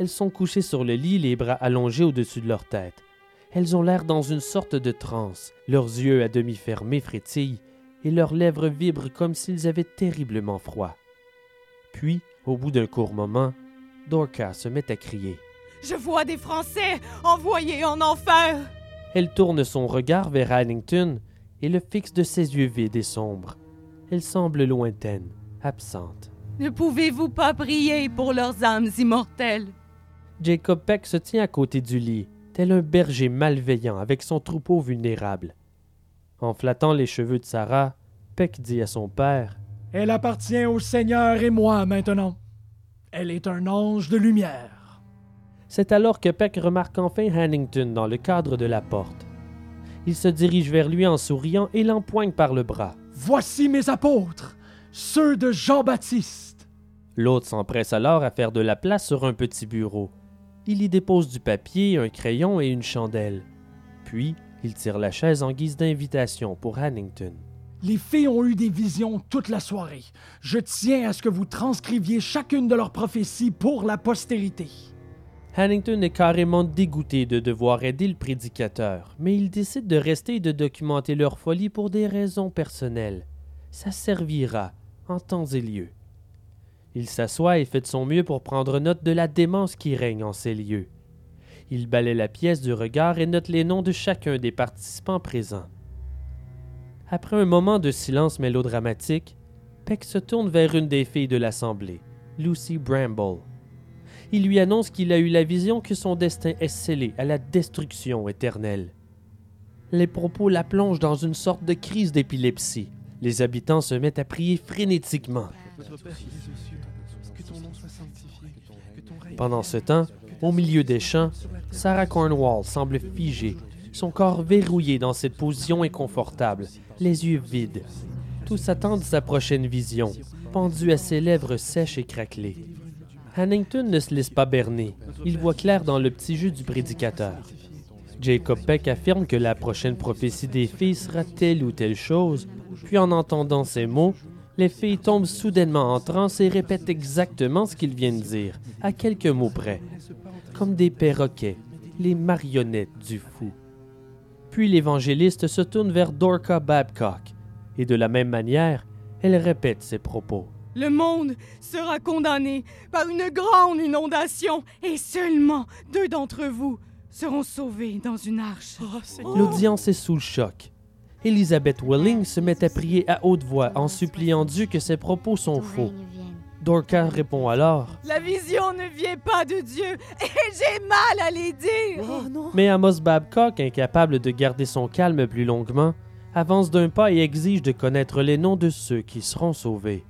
Elles sont couchées sur le lit, les bras allongés au-dessus de leur tête. Elles ont l'air dans une sorte de transe, leurs yeux à demi fermés frétillent, et leurs lèvres vibrent comme s'ils avaient terriblement froid. Puis, au bout d'un court moment, Dorca se met à crier. Je vois des Français envoyés en enfer. Elle tourne son regard vers Hannington et le fixe de ses yeux vides et sombres. Elle semble lointaine, absente. Ne pouvez-vous pas prier pour leurs âmes immortelles? Jacob Peck se tient à côté du lit, tel un berger malveillant avec son troupeau vulnérable. En flattant les cheveux de Sarah, Peck dit à son père Elle appartient au Seigneur et moi maintenant. Elle est un ange de lumière. C'est alors que Peck remarque enfin Hannington dans le cadre de la porte. Il se dirige vers lui en souriant et l'empoigne par le bras. Voici mes apôtres, ceux de Jean-Baptiste. L'autre s'empresse alors à faire de la place sur un petit bureau. Il y dépose du papier, un crayon et une chandelle. Puis, il tire la chaise en guise d'invitation pour Hannington. Les filles ont eu des visions toute la soirée. Je tiens à ce que vous transcriviez chacune de leurs prophéties pour la postérité. Hannington est carrément dégoûté de devoir aider le prédicateur, mais il décide de rester et de documenter leur folie pour des raisons personnelles. Ça servira en temps et lieu. Il s'assoit et fait de son mieux pour prendre note de la démence qui règne en ces lieux. Il balaie la pièce du regard et note les noms de chacun des participants présents. Après un moment de silence mélodramatique, Peck se tourne vers une des filles de l'Assemblée, Lucy Bramble. Il lui annonce qu'il a eu la vision que son destin est scellé à la destruction éternelle. Les propos la plongent dans une sorte de crise d'épilepsie. Les habitants se mettent à prier frénétiquement. Pendant ce temps, au milieu des champs, Sarah Cornwall semble figée, son corps verrouillé dans cette position inconfortable, les yeux vides. Tous attendent sa prochaine vision, pendue à ses lèvres sèches et craquelées. Hannington ne se laisse pas berner. Il voit clair dans le petit jeu du prédicateur. Jacob Peck affirme que la prochaine prophétie des filles sera telle ou telle chose, puis en entendant ces mots, les filles tombent soudainement en transe et répètent exactement ce qu'ils viennent dire, à quelques mots près, comme des perroquets, les marionnettes du fou. Puis l'évangéliste se tourne vers Dorca Babcock, et de la même manière, elle répète ses propos. Le monde sera condamné par une grande inondation et seulement deux d'entre vous seront sauvés dans une arche. L'audience est sous le choc. Elizabeth Welling se met à prier à haute voix en suppliant Dieu que ses propos sont faux. Dorcas répond alors La vision ne vient pas de Dieu et j'ai mal à les dire. Oh non. Mais Amos Babcock, incapable de garder son calme plus longuement, avance d'un pas et exige de connaître les noms de ceux qui seront sauvés.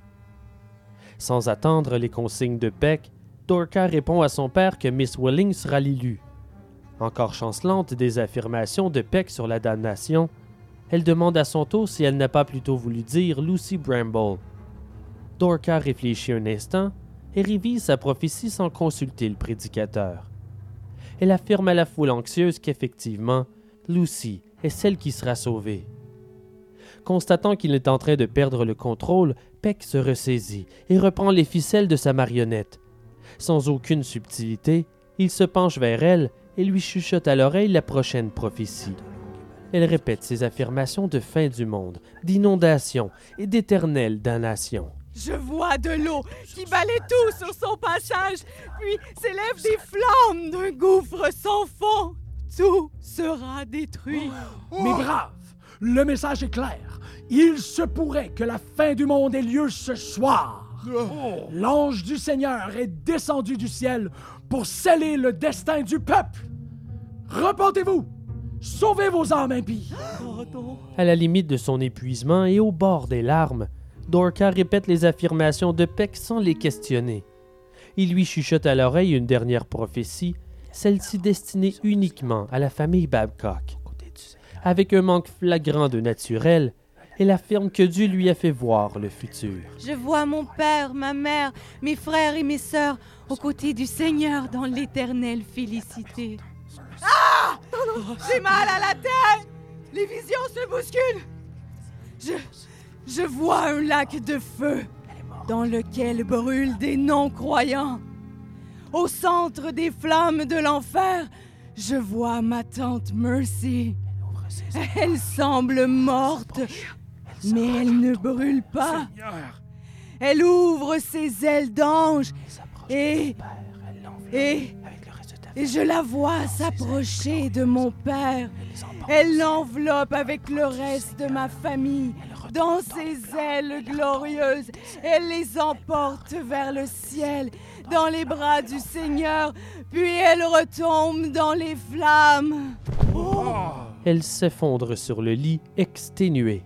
Sans attendre les consignes de Peck, Dorcas répond à son père que Miss Welling sera l'élue. Encore chancelante des affirmations de Peck sur la damnation, elle demande à son tour si elle n'a pas plutôt voulu dire Lucy Bramble. Dorcas réfléchit un instant et révise sa prophétie sans consulter le prédicateur. Elle affirme à la foule anxieuse qu'effectivement, Lucy est celle qui sera sauvée. Constatant qu'il est en train de perdre le contrôle, Peck se ressaisit et reprend les ficelles de sa marionnette. Sans aucune subtilité, il se penche vers elle et lui chuchote à l'oreille la prochaine prophétie. Elle répète ses affirmations de fin du monde, d'inondation et d'éternelle damnation. Je vois de l'eau qui balaie tout sur son passage, puis s'élèvent des flammes d'un gouffre sans fond. Tout sera détruit. Mes braves, le message est clair. Il se pourrait que la fin du monde ait lieu ce soir. L'ange du Seigneur est descendu du ciel pour sceller le destin du peuple. Repentez-vous. Sauvez vos âmes impies. À la limite de son épuisement et au bord des larmes, Dorcas répète les affirmations de Peck sans les questionner. Il lui chuchote à l'oreille une dernière prophétie, celle-ci destinée uniquement à la famille Babcock. Avec un manque flagrant de naturel, elle affirme que Dieu lui a fait voir le futur. Je vois mon père, ma mère, mes frères et mes sœurs aux côtés du Seigneur dans l'éternelle félicité. Ah! J'ai mal à la tête! Les visions se bousculent! Je. Je vois un lac de feu dans lequel brûlent des non-croyants. Au centre des flammes de l'enfer, je vois ma tante Mercy. Elle semble morte, mais elle ne brûle pas. Elle ouvre ses ailes d'ange et, et, et je la vois s'approcher de mon père. Elle l'enveloppe avec le reste de ma famille. Dans ses ailes glorieuses. Elle les emporte vers le ciel, dans les bras du Seigneur, puis elle retombe dans les flammes. Elle s'effondre sur le lit, exténuée.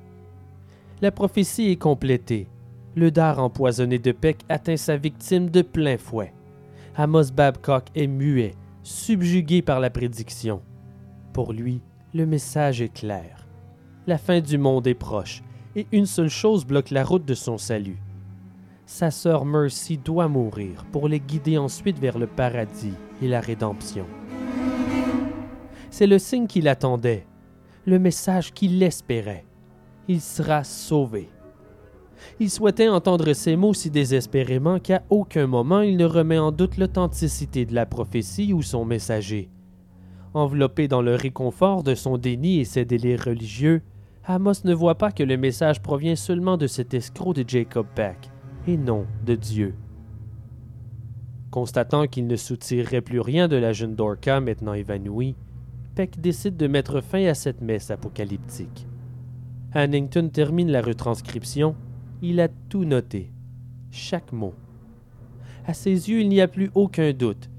La prophétie est complétée. Le dard empoisonné de Peck atteint sa victime de plein fouet. Amos Babcock est muet, subjugué par la prédiction. Pour lui, le message est clair. La fin du monde est proche, et une seule chose bloque la route de son salut. Sa sœur Mercy doit mourir pour les guider ensuite vers le paradis et la rédemption. C'est le signe qu'il attendait, le message qu'il espérait. Il sera sauvé. Il souhaitait entendre ces mots si désespérément qu'à aucun moment il ne remet en doute l'authenticité de la prophétie ou son messager. Enveloppé dans le réconfort de son déni et ses délires religieux, Amos ne voit pas que le message provient seulement de cet escroc de Jacob Peck, et non de Dieu. Constatant qu'il ne soutirerait plus rien de la jeune Dorca maintenant évanouie, Peck décide de mettre fin à cette messe apocalyptique. Hannington termine la retranscription. Il a tout noté, chaque mot. À ses yeux, il n'y a plus aucun doute.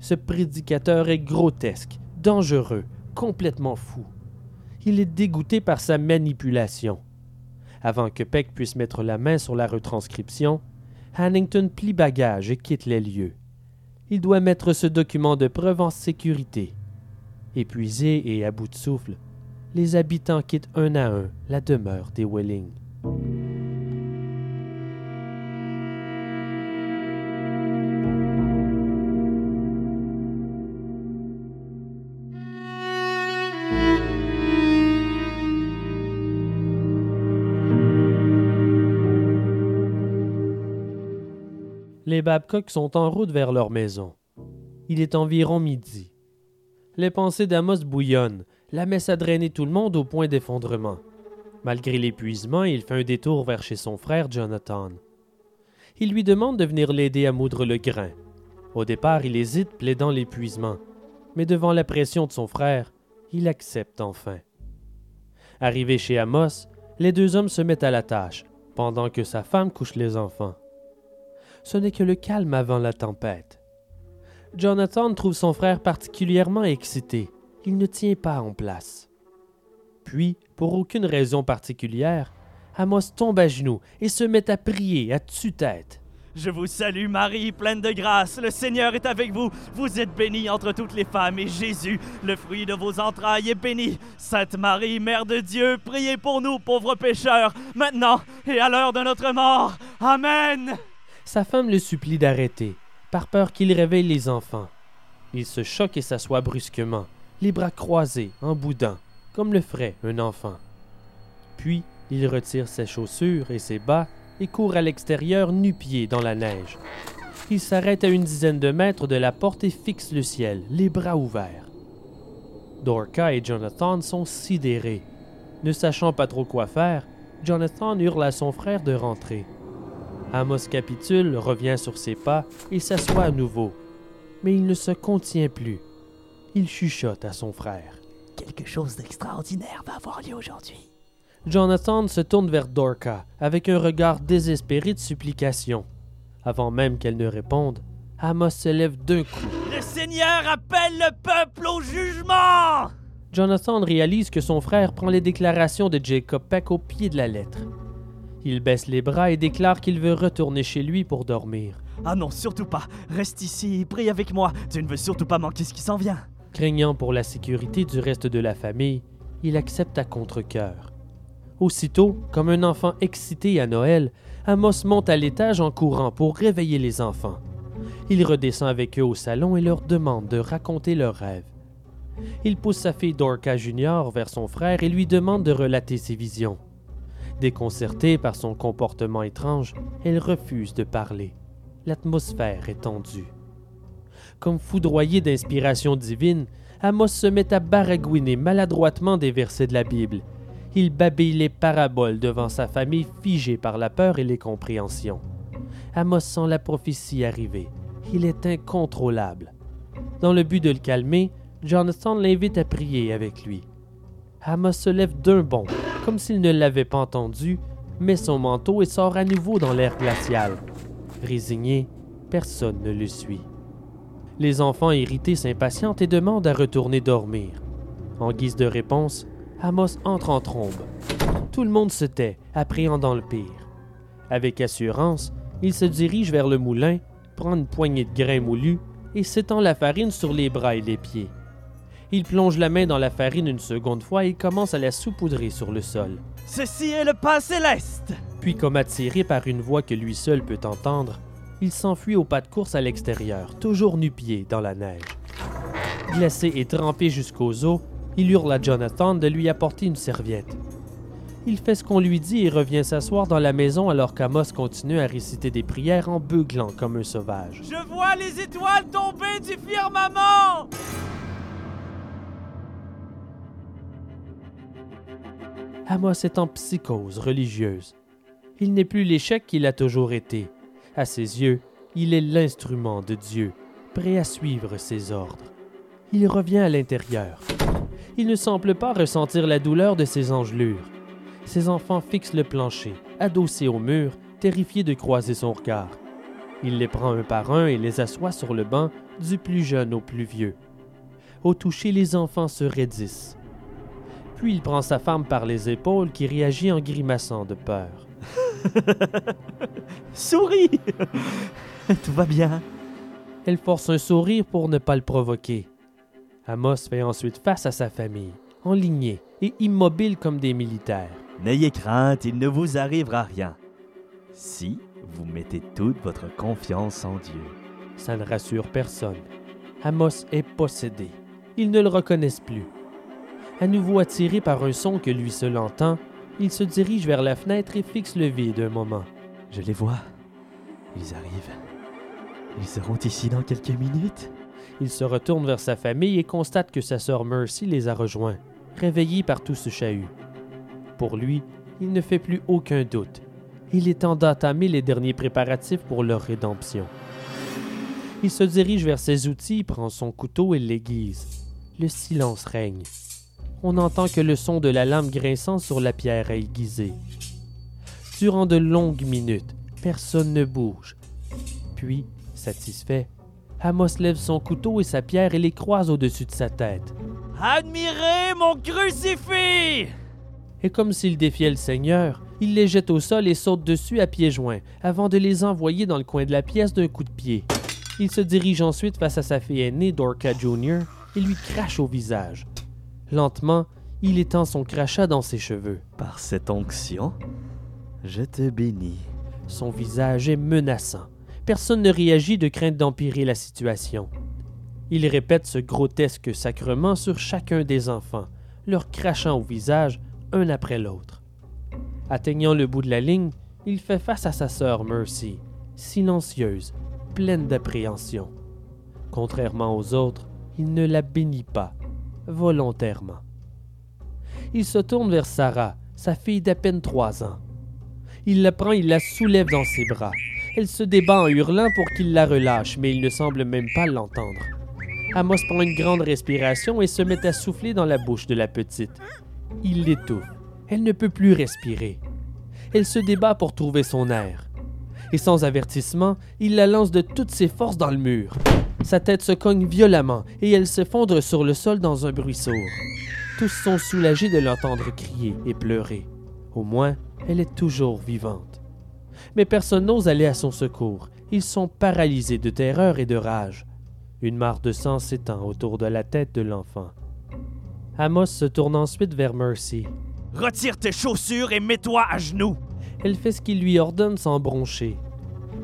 Ce prédicateur est grotesque, dangereux, complètement fou. Il est dégoûté par sa manipulation. Avant que Peck puisse mettre la main sur la retranscription, Hannington plie bagage et quitte les lieux. Il doit mettre ce document de preuve en sécurité. Épuisés et à bout de souffle, les habitants quittent un à un la demeure des Welling. Les Babcock sont en route vers leur maison. Il est environ midi. Les pensées d'Amos bouillonnent. La messe a drainé tout le monde au point d'effondrement. Malgré l'épuisement, il fait un détour vers chez son frère Jonathan. Il lui demande de venir l'aider à moudre le grain. Au départ, il hésite, plaidant l'épuisement. Mais devant la pression de son frère, il accepte enfin. Arrivés chez Amos, les deux hommes se mettent à la tâche, pendant que sa femme couche les enfants. Ce n'est que le calme avant la tempête. Jonathan trouve son frère particulièrement excité. Il ne tient pas en place. Puis, pour aucune raison particulière, Amos tombe à genoux et se met à prier à tue-tête. Je vous salue Marie, pleine de grâce. Le Seigneur est avec vous. Vous êtes bénie entre toutes les femmes et Jésus, le fruit de vos entrailles, est béni. Sainte Marie, Mère de Dieu, priez pour nous pauvres pécheurs, maintenant et à l'heure de notre mort. Amen. Sa femme le supplie d'arrêter, par peur qu'il réveille les enfants. Il se choque et s'assoit brusquement, les bras croisés, en boudin, comme le ferait un enfant. Puis, il retire ses chaussures et ses bas et court à l'extérieur nu-pied dans la neige. Il s'arrête à une dizaine de mètres de la porte et fixe le ciel, les bras ouverts. Dorca et Jonathan sont sidérés. Ne sachant pas trop quoi faire, Jonathan hurle à son frère de rentrer. Amos capitule, revient sur ses pas et s'assoit à nouveau. Mais il ne se contient plus. Il chuchote à son frère. Quelque chose d'extraordinaire va avoir lieu aujourd'hui. Jonathan se tourne vers Dorca avec un regard désespéré de supplication. Avant même qu'elle ne réponde, Amos se lève d'un coup. Le Seigneur appelle le peuple au jugement. Jonathan réalise que son frère prend les déclarations de Jacob Peck au pied de la lettre. Il baisse les bras et déclare qu'il veut retourner chez lui pour dormir. Ah non, surtout pas. Reste ici et prie avec moi. Tu ne veux surtout pas manquer ce qui s'en vient. Craignant pour la sécurité du reste de la famille, il accepte à contre-cœur. Aussitôt, comme un enfant excité à Noël, Amos monte à l'étage en courant pour réveiller les enfants. Il redescend avec eux au salon et leur demande de raconter leurs rêves. Il pousse sa fille Dorca Junior vers son frère et lui demande de relater ses visions. Déconcertée par son comportement étrange, elle refuse de parler. L'atmosphère est tendue. Comme foudroyé d'inspiration divine, Amos se met à baragouiner maladroitement des versets de la Bible il babille les paraboles devant sa famille figée par la peur et les compréhensions. Amos sent la prophétie arriver. Il est incontrôlable. Dans le but de le calmer, Jonathan l'invite à prier avec lui. Amos se lève d'un bond, comme s'il ne l'avait pas entendu, met son manteau et sort à nouveau dans l'air glacial. Résigné, personne ne le suit. Les enfants irrités s'impatientent et demandent à retourner dormir. En guise de réponse, Amos entre en trombe. Tout le monde se tait, appréhendant le pire. Avec assurance, il se dirige vers le moulin, prend une poignée de grains moulus et s'étend la farine sur les bras et les pieds. Il plonge la main dans la farine une seconde fois et commence à la saupoudrer sur le sol. Ceci est le pain céleste. Puis, comme attiré par une voix que lui seul peut entendre, il s'enfuit au pas de course à l'extérieur, toujours nu-pied dans la neige. Glacé et trempé jusqu'aux os, il hurle à Jonathan de lui apporter une serviette. Il fait ce qu'on lui dit et revient s'asseoir dans la maison alors qu'Amos continue à réciter des prières en beuglant comme un sauvage. Je vois les étoiles tomber du firmament. Amos est en psychose religieuse. Il n'est plus l'échec qu'il a toujours été. À ses yeux, il est l'instrument de Dieu, prêt à suivre ses ordres. Il revient à l'intérieur. Il ne semble pas ressentir la douleur de ses engelures. Ses enfants fixent le plancher, adossés au mur, terrifiés de croiser son regard. Il les prend un par un et les assoit sur le banc, du plus jeune au plus vieux. Au toucher, les enfants se raidissent. Puis il prend sa femme par les épaules qui réagit en grimaçant de peur. Souris Tout va bien. Elle force un sourire pour ne pas le provoquer. Amos fait ensuite face à sa famille, enlignés et immobiles comme des militaires. N'ayez crainte, il ne vous arrivera rien. Si vous mettez toute votre confiance en Dieu. Ça ne rassure personne. Amos est possédé. Ils ne le reconnaissent plus. À nouveau attiré par un son que lui seul entend, il se dirige vers la fenêtre et fixe le vide un moment. Je les vois. Ils arrivent. Ils seront ici dans quelques minutes. Il se retourne vers sa famille et constate que sa sœur Mercy les a rejoints, réveillée par tout ce chahut. Pour lui, il ne fait plus aucun doute. Il est temps d'entamer les derniers préparatifs pour leur rédemption. Il se dirige vers ses outils, prend son couteau et l'aiguise. Le silence règne. On n'entend que le son de la lame grinçant sur la pierre aiguisée. Durant de longues minutes, personne ne bouge. Puis, satisfait, Amos lève son couteau et sa pierre et les croise au-dessus de sa tête. Admirez mon crucifix! Et comme s'il défiait le Seigneur, il les jette au sol et saute dessus à pieds joints, avant de les envoyer dans le coin de la pièce d'un coup de pied. Il se dirige ensuite face à sa fille aînée, Dorca Jr., et lui crache au visage. Lentement, il étend son crachat dans ses cheveux. Par cette onction, je te bénis. Son visage est menaçant. Personne ne réagit de crainte d'empirer la situation. Il répète ce grotesque sacrement sur chacun des enfants, leur crachant au visage un après l'autre. Atteignant le bout de la ligne, il fait face à sa sœur Mercy, silencieuse, pleine d'appréhension. Contrairement aux autres, il ne la bénit pas, volontairement. Il se tourne vers Sarah, sa fille d'à peine trois ans. Il la prend, il la soulève dans ses bras. Elle se débat en hurlant pour qu'il la relâche, mais il ne semble même pas l'entendre. Amos prend une grande respiration et se met à souffler dans la bouche de la petite. Il l'étouffe. Elle ne peut plus respirer. Elle se débat pour trouver son air. Et sans avertissement, il la lance de toutes ses forces dans le mur. Sa tête se cogne violemment et elle s'effondre sur le sol dans un bruit sourd. Tous sont soulagés de l'entendre crier et pleurer. Au moins, elle est toujours vivante. Mais personne n'ose aller à son secours. Ils sont paralysés de terreur et de rage. Une mare de sang s'étend autour de la tête de l'enfant. Amos se tourne ensuite vers Mercy. Retire tes chaussures et mets-toi à genoux! Elle fait ce qu'il lui ordonne sans broncher.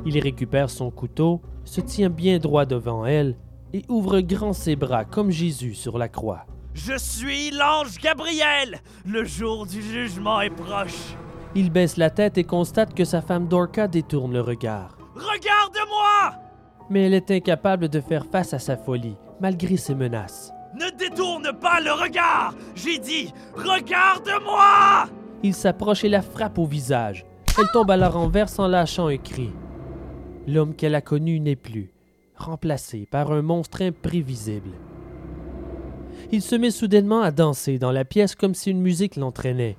Il récupère son couteau, se tient bien droit devant elle et ouvre grand ses bras comme Jésus sur la croix. Je suis l'ange Gabriel! Le jour du jugement est proche! Il baisse la tête et constate que sa femme Dorca détourne le regard. Regarde-moi! Mais elle est incapable de faire face à sa folie, malgré ses menaces. Ne détourne pas le regard! J'ai dit, regarde-moi! Il s'approche et la frappe au visage. Elle tombe à la renverse en lâchant un cri. L'homme qu'elle a connu n'est plus, remplacé par un monstre imprévisible. Il se met soudainement à danser dans la pièce comme si une musique l'entraînait.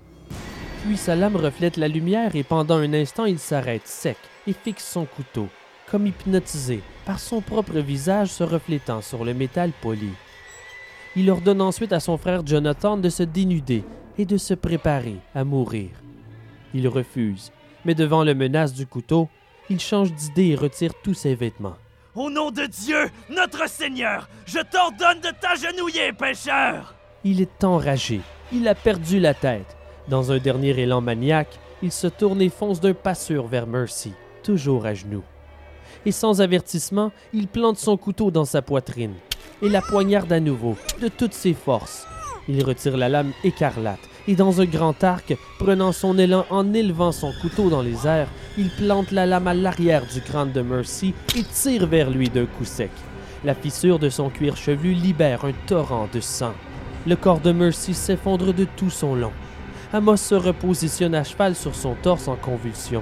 Puis sa lame reflète la lumière et pendant un instant il s'arrête sec et fixe son couteau, comme hypnotisé par son propre visage se reflétant sur le métal poli. Il ordonne ensuite à son frère Jonathan de se dénuder et de se préparer à mourir. Il refuse, mais devant la menace du couteau, il change d'idée et retire tous ses vêtements. Au nom de Dieu, notre Seigneur, je t'ordonne de t'agenouiller, pécheur! Il est enragé. Il a perdu la tête. Dans un dernier élan maniaque, il se tourne et fonce d'un pas sûr vers Mercy, toujours à genoux. Et sans avertissement, il plante son couteau dans sa poitrine et la poignarde à nouveau, de toutes ses forces. Il retire la lame écarlate et dans un grand arc, prenant son élan en élevant son couteau dans les airs, il plante la lame à l'arrière du crâne de Mercy et tire vers lui d'un coup sec. La fissure de son cuir chevelu libère un torrent de sang. Le corps de Mercy s'effondre de tout son long. Amos se repositionne à cheval sur son torse en convulsion.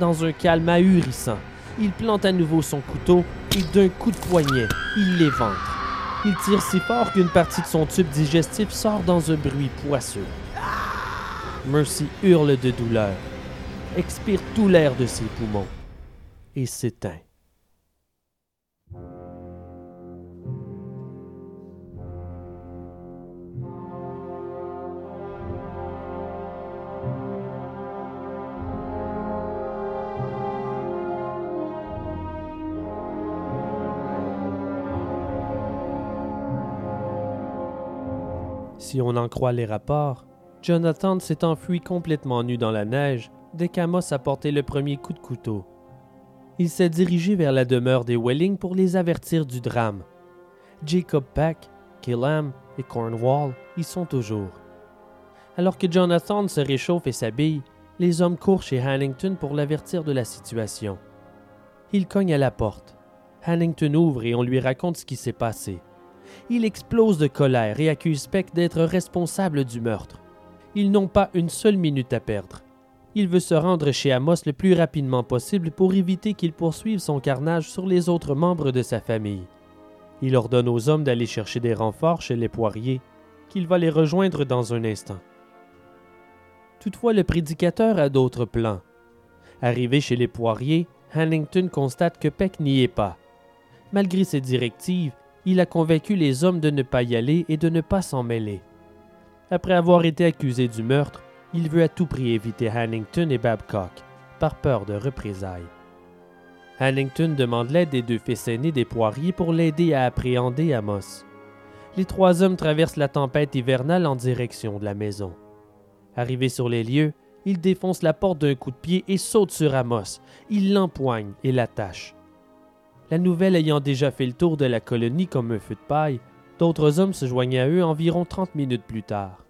Dans un calme ahurissant, il plante à nouveau son couteau et d'un coup de poignet, il l'éventre. Il tire si fort qu'une partie de son tube digestif sort dans un bruit poisseux. Mercy hurle de douleur, expire tout l'air de ses poumons et s'éteint. Si on en croit les rapports, Jonathan s'est enfui complètement nu dans la neige dès qu'Amos a porté le premier coup de couteau. Il s'est dirigé vers la demeure des Welling pour les avertir du drame. Jacob Peck, Killam et Cornwall y sont toujours. Alors que Jonathan se réchauffe et s'habille, les hommes courent chez Hannington pour l'avertir de la situation. Il cogne à la porte. Hannington ouvre et on lui raconte ce qui s'est passé. Il explose de colère et accuse Peck d'être responsable du meurtre. Ils n'ont pas une seule minute à perdre. Il veut se rendre chez Amos le plus rapidement possible pour éviter qu'il poursuive son carnage sur les autres membres de sa famille. Il ordonne aux hommes d'aller chercher des renforts chez les poiriers qu'il va les rejoindre dans un instant. Toutefois, le prédicateur a d'autres plans. Arrivé chez les poiriers, Hannington constate que Peck n'y est pas. Malgré ses directives, il a convaincu les hommes de ne pas y aller et de ne pas s'en mêler. Après avoir été accusé du meurtre, il veut à tout prix éviter Hannington et Babcock, par peur de représailles. Hannington demande l'aide des deux fils aînés des poiriers pour l'aider à appréhender Amos. Les trois hommes traversent la tempête hivernale en direction de la maison. Arrivés sur les lieux, ils défoncent la porte d'un coup de pied et sautent sur Amos. Ils l'empoignent et l'attachent. La nouvelle ayant déjà fait le tour de la colonie comme un feu de paille, d'autres hommes se joignent à eux environ 30 minutes plus tard.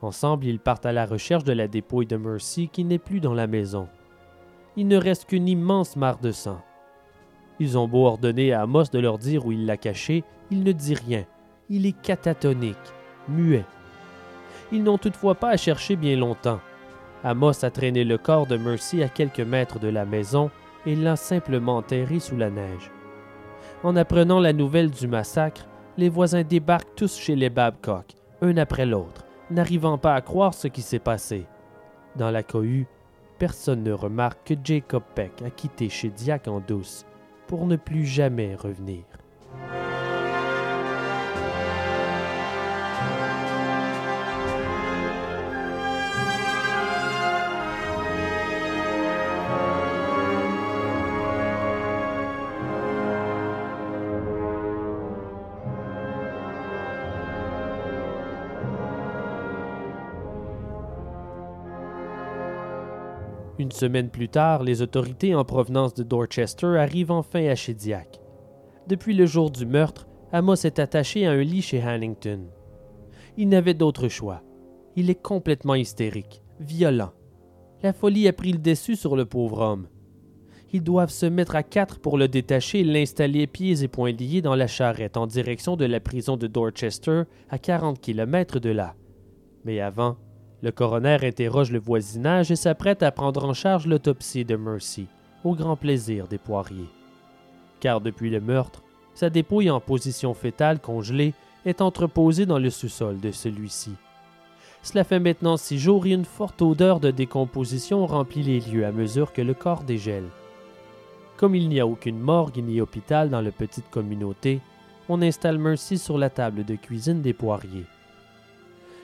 Ensemble, ils partent à la recherche de la dépouille de Mercy qui n'est plus dans la maison. Il ne reste qu'une immense mare de sang. Ils ont beau ordonner à Amos de leur dire où il l'a cachée, il ne dit rien. Il est catatonique, muet. Ils n'ont toutefois pas à chercher bien longtemps. Amos a traîné le corps de Mercy à quelques mètres de la maison et l'a simplement enterré sous la neige. En apprenant la nouvelle du massacre, les voisins débarquent tous chez les Babcock, un après l'autre, n'arrivant pas à croire ce qui s'est passé. Dans la cohue, personne ne remarque que Jacob Peck a quitté chez Diac en douce pour ne plus jamais revenir. Une semaine plus tard, les autorités en provenance de Dorchester arrivent enfin à Shediac. Depuis le jour du meurtre, Amos est attaché à un lit chez Hannington. Il n'avait d'autre choix. Il est complètement hystérique, violent. La folie a pris le dessus sur le pauvre homme. Ils doivent se mettre à quatre pour le détacher et l'installer pieds et poings liés dans la charrette en direction de la prison de Dorchester, à 40 km de là. Mais avant, le coroner interroge le voisinage et s'apprête à prendre en charge l'autopsie de Mercy, au grand plaisir des poiriers. Car depuis le meurtre, sa dépouille en position fétale congelée est entreposée dans le sous-sol de celui-ci. Cela fait maintenant six jours et une forte odeur de décomposition remplit les lieux à mesure que le corps dégèle. Comme il n'y a aucune morgue ni hôpital dans la petite communauté, on installe Mercy sur la table de cuisine des poiriers.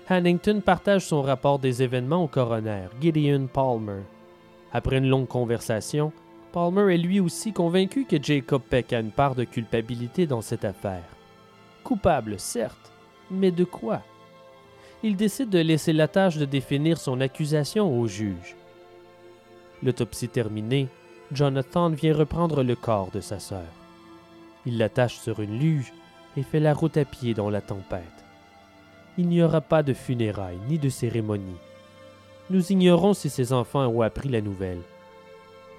Hannington partage son rapport des événements au coroner, Gideon Palmer. Après une longue conversation, Palmer est lui aussi convaincu que Jacob Peck a une part de culpabilité dans cette affaire. Coupable, certes, mais de quoi? Il décide de laisser la tâche de définir son accusation au juge. L'autopsie terminée, Jonathan vient reprendre le corps de sa sœur. Il l'attache sur une luge et fait la route à pied dans la tempête il n'y aura pas de funérailles ni de cérémonie. Nous ignorons si ses enfants ont appris la nouvelle.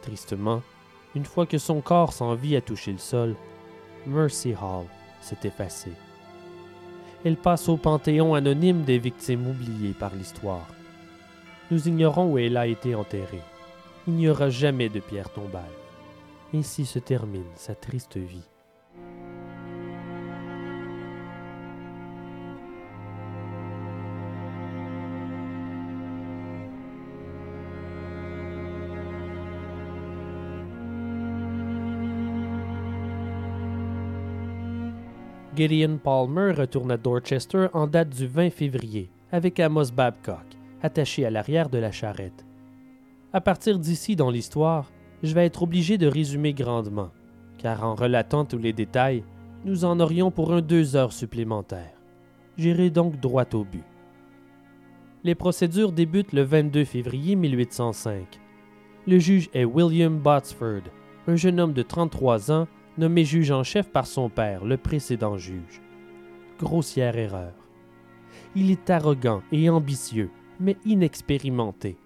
Tristement, une fois que son corps sans vie a touché le sol, Mercy Hall s'est effacée. Elle passe au panthéon anonyme des victimes oubliées par l'histoire. Nous ignorons où elle a été enterrée. Il n'y aura jamais de pierre tombale. Ainsi se termine sa triste vie. Gideon Palmer retourne à Dorchester en date du 20 février, avec Amos Babcock, attaché à l'arrière de la charrette. À partir d'ici dans l'histoire, je vais être obligé de résumer grandement, car en relatant tous les détails, nous en aurions pour un deux heures supplémentaires. J'irai donc droit au but. Les procédures débutent le 22 février 1805. Le juge est William Botsford, un jeune homme de 33 ans nommé juge en chef par son père, le précédent juge. Grossière erreur. Il est arrogant et ambitieux, mais inexpérimenté.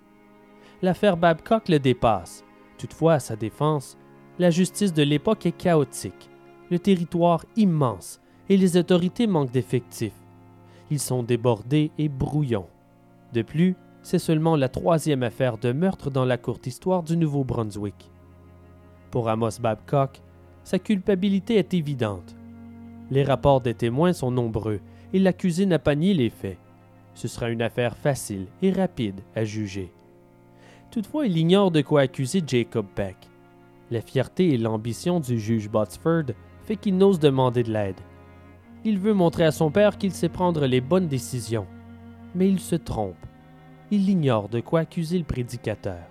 L'affaire Babcock le dépasse. Toutefois, à sa défense, la justice de l'époque est chaotique, le territoire immense et les autorités manquent d'effectifs. Ils sont débordés et brouillons. De plus, c'est seulement la troisième affaire de meurtre dans la courte histoire du Nouveau-Brunswick. Pour Amos Babcock, sa culpabilité est évidente. Les rapports des témoins sont nombreux et l'accusé n'a pas nié les faits. Ce sera une affaire facile et rapide à juger. Toutefois, il ignore de quoi accuser Jacob Peck. La fierté et l'ambition du juge Botsford fait qu'il n'ose demander de l'aide. Il veut montrer à son père qu'il sait prendre les bonnes décisions. Mais il se trompe. Il ignore de quoi accuser le prédicateur.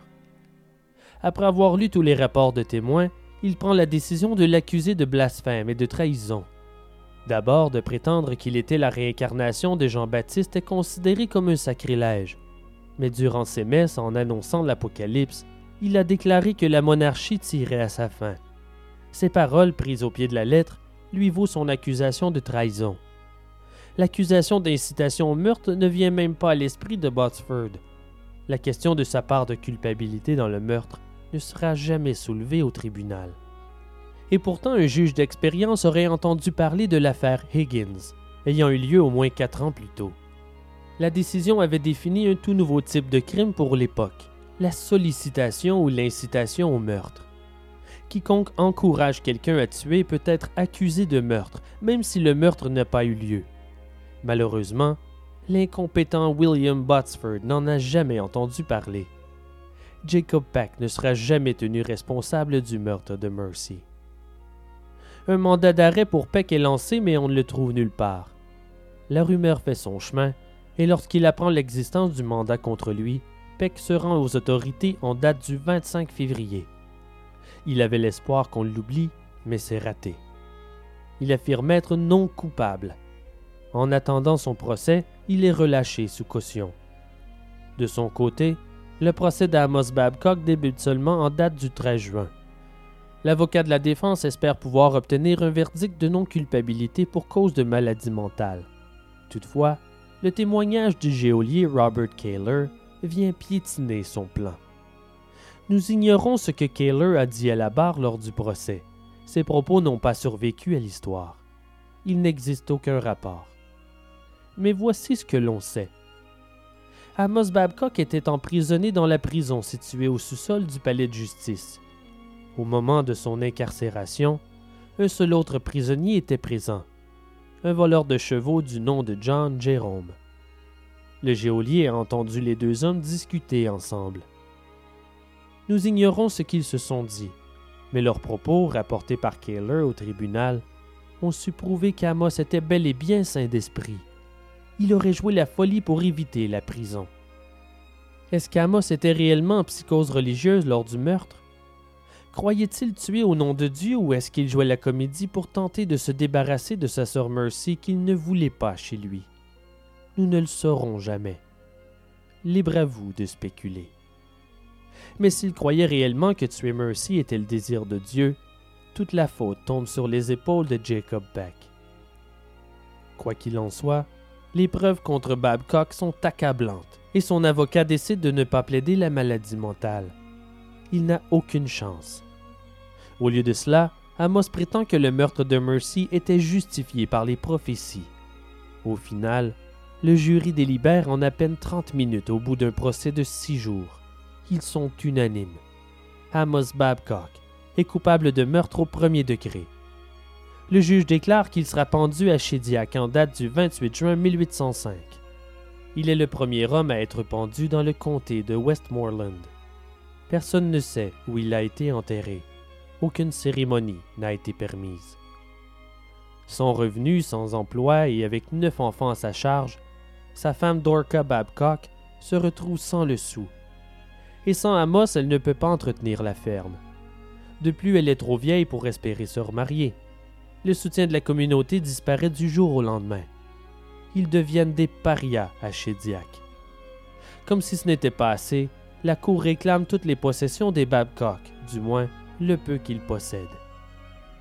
Après avoir lu tous les rapports de témoins, il prend la décision de l'accuser de blasphème et de trahison. D'abord, de prétendre qu'il était la réincarnation de Jean-Baptiste est considéré comme un sacrilège. Mais durant ses messes, en annonçant l'Apocalypse, il a déclaré que la monarchie tirait à sa fin. Ces paroles, prises au pied de la lettre, lui vaut son accusation de trahison. L'accusation d'incitation au meurtre ne vient même pas à l'esprit de Botsford. La question de sa part de culpabilité dans le meurtre ne sera jamais soulevée au tribunal. Et pourtant, un juge d'expérience aurait entendu parler de l'affaire Higgins, ayant eu lieu au moins quatre ans plus tôt. La décision avait défini un tout nouveau type de crime pour l'époque, la sollicitation ou l'incitation au meurtre. Quiconque encourage quelqu'un à tuer peut être accusé de meurtre, même si le meurtre n'a pas eu lieu. Malheureusement, l'incompétent William Botsford n'en a jamais entendu parler. Jacob Peck ne sera jamais tenu responsable du meurtre de Mercy. Un mandat d'arrêt pour Peck est lancé, mais on ne le trouve nulle part. La rumeur fait son chemin, et lorsqu'il apprend l'existence du mandat contre lui, Peck se rend aux autorités en date du 25 février. Il avait l'espoir qu'on l'oublie, mais c'est raté. Il affirme être non coupable. En attendant son procès, il est relâché sous caution. De son côté, le procès d'Amos Babcock débute seulement en date du 13 juin. L'avocat de la défense espère pouvoir obtenir un verdict de non-culpabilité pour cause de maladie mentale. Toutefois, le témoignage du géolier Robert Kaler vient piétiner son plan. Nous ignorons ce que Kaler a dit à la barre lors du procès. Ses propos n'ont pas survécu à l'histoire. Il n'existe aucun rapport. Mais voici ce que l'on sait. Amos Babcock était emprisonné dans la prison située au sous-sol du palais de justice. Au moment de son incarcération, un seul autre prisonnier était présent, un voleur de chevaux du nom de John Jerome. Le geôlier a entendu les deux hommes discuter ensemble. Nous ignorons ce qu'ils se sont dit, mais leurs propos, rapportés par Kaler au tribunal, ont su prouver qu'Amos était bel et bien sain d'esprit il aurait joué la folie pour éviter la prison. Est-ce qu'Amos était réellement en psychose religieuse lors du meurtre? Croyait-il tuer au nom de Dieu ou est-ce qu'il jouait la comédie pour tenter de se débarrasser de sa sœur Mercy qu'il ne voulait pas chez lui? Nous ne le saurons jamais. Libre à vous de spéculer. Mais s'il croyait réellement que tuer Mercy était le désir de Dieu, toute la faute tombe sur les épaules de Jacob Beck. Quoi qu'il en soit, les preuves contre Babcock sont accablantes et son avocat décide de ne pas plaider la maladie mentale. Il n'a aucune chance. Au lieu de cela, Amos prétend que le meurtre de Mercy était justifié par les prophéties. Au final, le jury délibère en à peine 30 minutes au bout d'un procès de six jours. Ils sont unanimes. Amos Babcock est coupable de meurtre au premier degré le juge déclare qu'il sera pendu à Shediac en date du 28 juin 1805. Il est le premier homme à être pendu dans le comté de Westmoreland. Personne ne sait où il a été enterré. Aucune cérémonie n'a été permise. Sans revenu, sans emploi et avec neuf enfants à sa charge, sa femme Dorca Babcock se retrouve sans le sou. Et sans Amos, elle ne peut pas entretenir la ferme. De plus, elle est trop vieille pour espérer se remarier le soutien de la communauté disparaît du jour au lendemain. Ils deviennent des parias à Shediac. Comme si ce n'était pas assez, la cour réclame toutes les possessions des Babcock, du moins le peu qu'ils possèdent.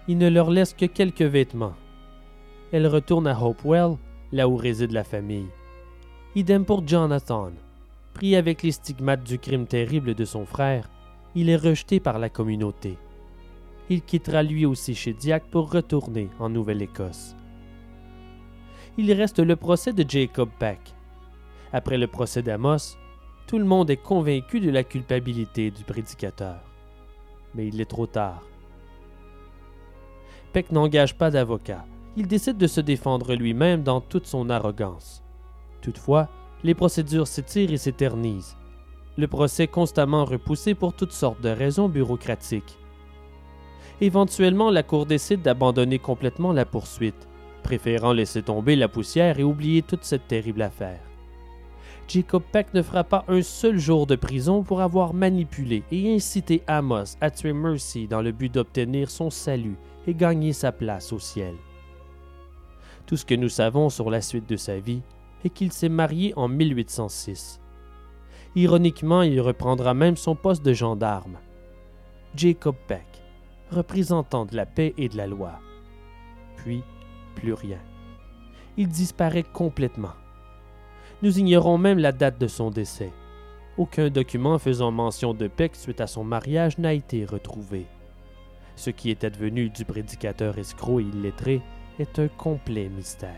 Il ne leur laisse que quelques vêtements. Elle retourne à Hopewell, là où réside la famille. Idem pour Jonathan. Pris avec les stigmates du crime terrible de son frère, il est rejeté par la communauté il quittera lui aussi chez Diac pour retourner en Nouvelle-Écosse. Il reste le procès de Jacob Peck. Après le procès d'Amos, tout le monde est convaincu de la culpabilité du prédicateur. Mais il est trop tard. Peck n'engage pas d'avocat. il décide de se défendre lui-même dans toute son arrogance. Toutefois, les procédures s'étirent et s'éternisent. Le procès constamment repoussé pour toutes sortes de raisons bureaucratiques. Éventuellement, la Cour décide d'abandonner complètement la poursuite, préférant laisser tomber la poussière et oublier toute cette terrible affaire. Jacob Peck ne fera pas un seul jour de prison pour avoir manipulé et incité Amos à tuer Mercy dans le but d'obtenir son salut et gagner sa place au ciel. Tout ce que nous savons sur la suite de sa vie est qu'il s'est marié en 1806. Ironiquement, il reprendra même son poste de gendarme. Jacob Peck, représentant de la paix et de la loi. Puis, plus rien. Il disparaît complètement. Nous ignorons même la date de son décès. Aucun document faisant mention de Peck suite à son mariage n'a été retrouvé. Ce qui est advenu du prédicateur escroc et illettré est un complet mystère.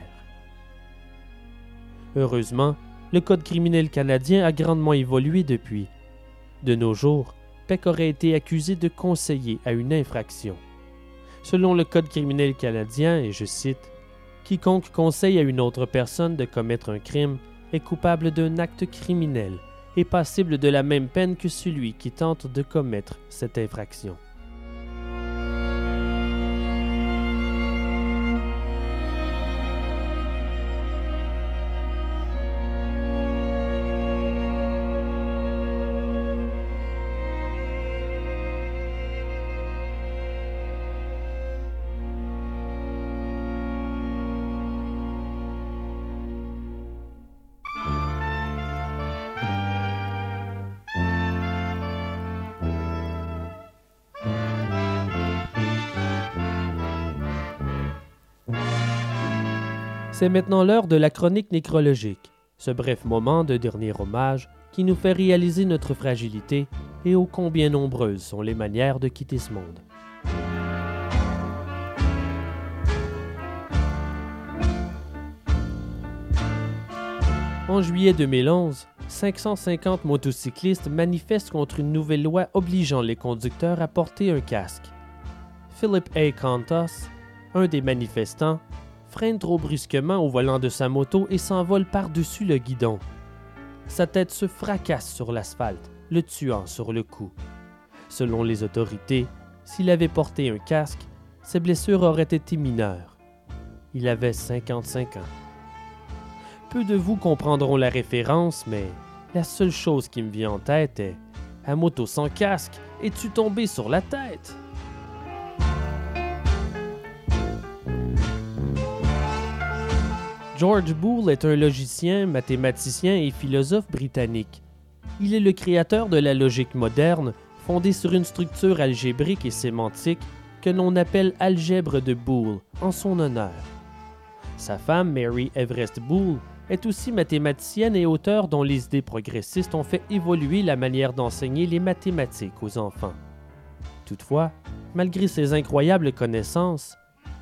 Heureusement, le Code criminel canadien a grandement évolué depuis. De nos jours, Peck aurait été accusé de conseiller à une infraction. Selon le Code criminel canadien, et je cite, Quiconque conseille à une autre personne de commettre un crime est coupable d'un acte criminel et passible de la même peine que celui qui tente de commettre cette infraction. C'est maintenant l'heure de la chronique nécrologique, ce bref moment de dernier hommage qui nous fait réaliser notre fragilité et ô combien nombreuses sont les manières de quitter ce monde. En juillet 2011, 550 motocyclistes manifestent contre une nouvelle loi obligeant les conducteurs à porter un casque. Philip A. Contos, un des manifestants, freine trop brusquement au volant de sa moto et s'envole par-dessus le guidon. Sa tête se fracasse sur l'asphalte, le tuant sur le coup. Selon les autorités, s'il avait porté un casque, ses blessures auraient été mineures. Il avait 55 ans. Peu de vous comprendront la référence, mais la seule chose qui me vient en tête est À moto sans casque, es-tu tombé sur la tête? George Boole est un logicien, mathématicien et philosophe britannique. Il est le créateur de la logique moderne, fondée sur une structure algébrique et sémantique que l'on appelle algèbre de Boole, en son honneur. Sa femme, Mary Everest Boole, est aussi mathématicienne et auteure dont les idées progressistes ont fait évoluer la manière d'enseigner les mathématiques aux enfants. Toutefois, malgré ses incroyables connaissances,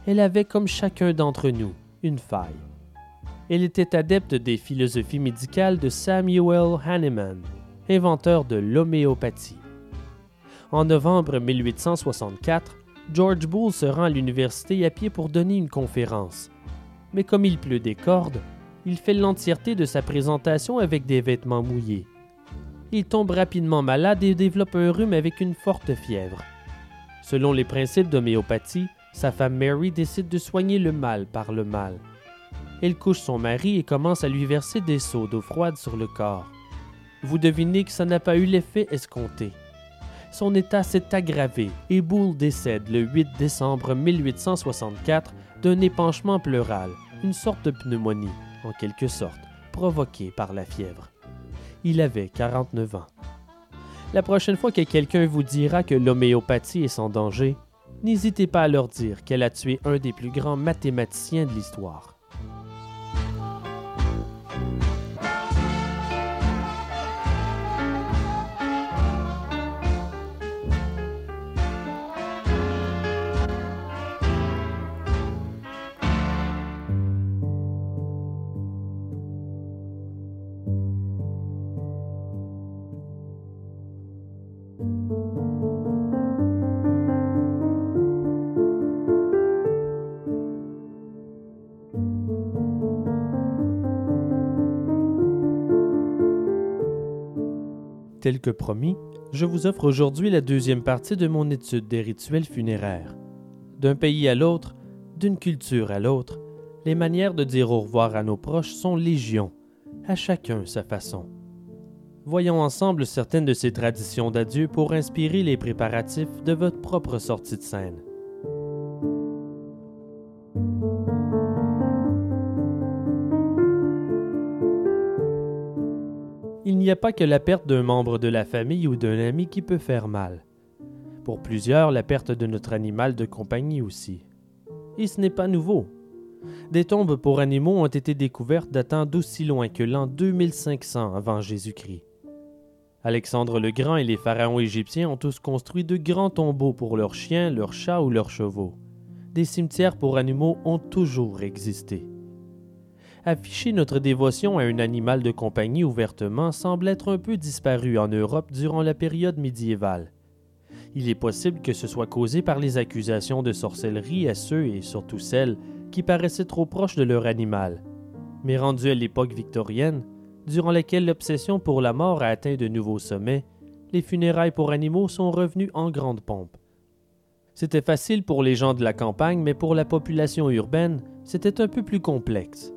elle avait comme chacun d'entre nous une faille. Elle était adepte des philosophies médicales de Samuel Hahnemann, inventeur de l'homéopathie. En novembre 1864, George Boole se rend à l'université à pied pour donner une conférence. Mais comme il pleut des cordes, il fait l'entièreté de sa présentation avec des vêtements mouillés. Il tombe rapidement malade et développe un rhume avec une forte fièvre. Selon les principes d'homéopathie, sa femme Mary décide de soigner le mal par le mal. Elle couche son mari et commence à lui verser des seaux d'eau froide sur le corps. Vous devinez que ça n'a pas eu l'effet escompté. Son état s'est aggravé et Boole décède le 8 décembre 1864 d'un épanchement pleural, une sorte de pneumonie, en quelque sorte, provoquée par la fièvre. Il avait 49 ans. La prochaine fois que quelqu'un vous dira que l'homéopathie est sans danger, n'hésitez pas à leur dire qu'elle a tué un des plus grands mathématiciens de l'histoire. Tel que promis, je vous offre aujourd'hui la deuxième partie de mon étude des rituels funéraires. D'un pays à l'autre, d'une culture à l'autre, les manières de dire au revoir à nos proches sont légion, à chacun sa façon. Voyons ensemble certaines de ces traditions d'adieu pour inspirer les préparatifs de votre propre sortie de scène. N'y a pas que la perte d'un membre de la famille ou d'un ami qui peut faire mal. Pour plusieurs, la perte de notre animal de compagnie aussi. Et ce n'est pas nouveau. Des tombes pour animaux ont été découvertes datant d'aussi loin que l'an 2500 avant Jésus-Christ. Alexandre le Grand et les pharaons égyptiens ont tous construit de grands tombeaux pour leurs chiens, leurs chats ou leurs chevaux. Des cimetières pour animaux ont toujours existé. Afficher notre dévotion à un animal de compagnie ouvertement semble être un peu disparu en Europe durant la période médiévale. Il est possible que ce soit causé par les accusations de sorcellerie à ceux et surtout celles qui paraissaient trop proches de leur animal. Mais rendu à l'époque victorienne, durant laquelle l'obsession pour la mort a atteint de nouveaux sommets, les funérailles pour animaux sont revenues en grande pompe. C'était facile pour les gens de la campagne, mais pour la population urbaine, c'était un peu plus complexe.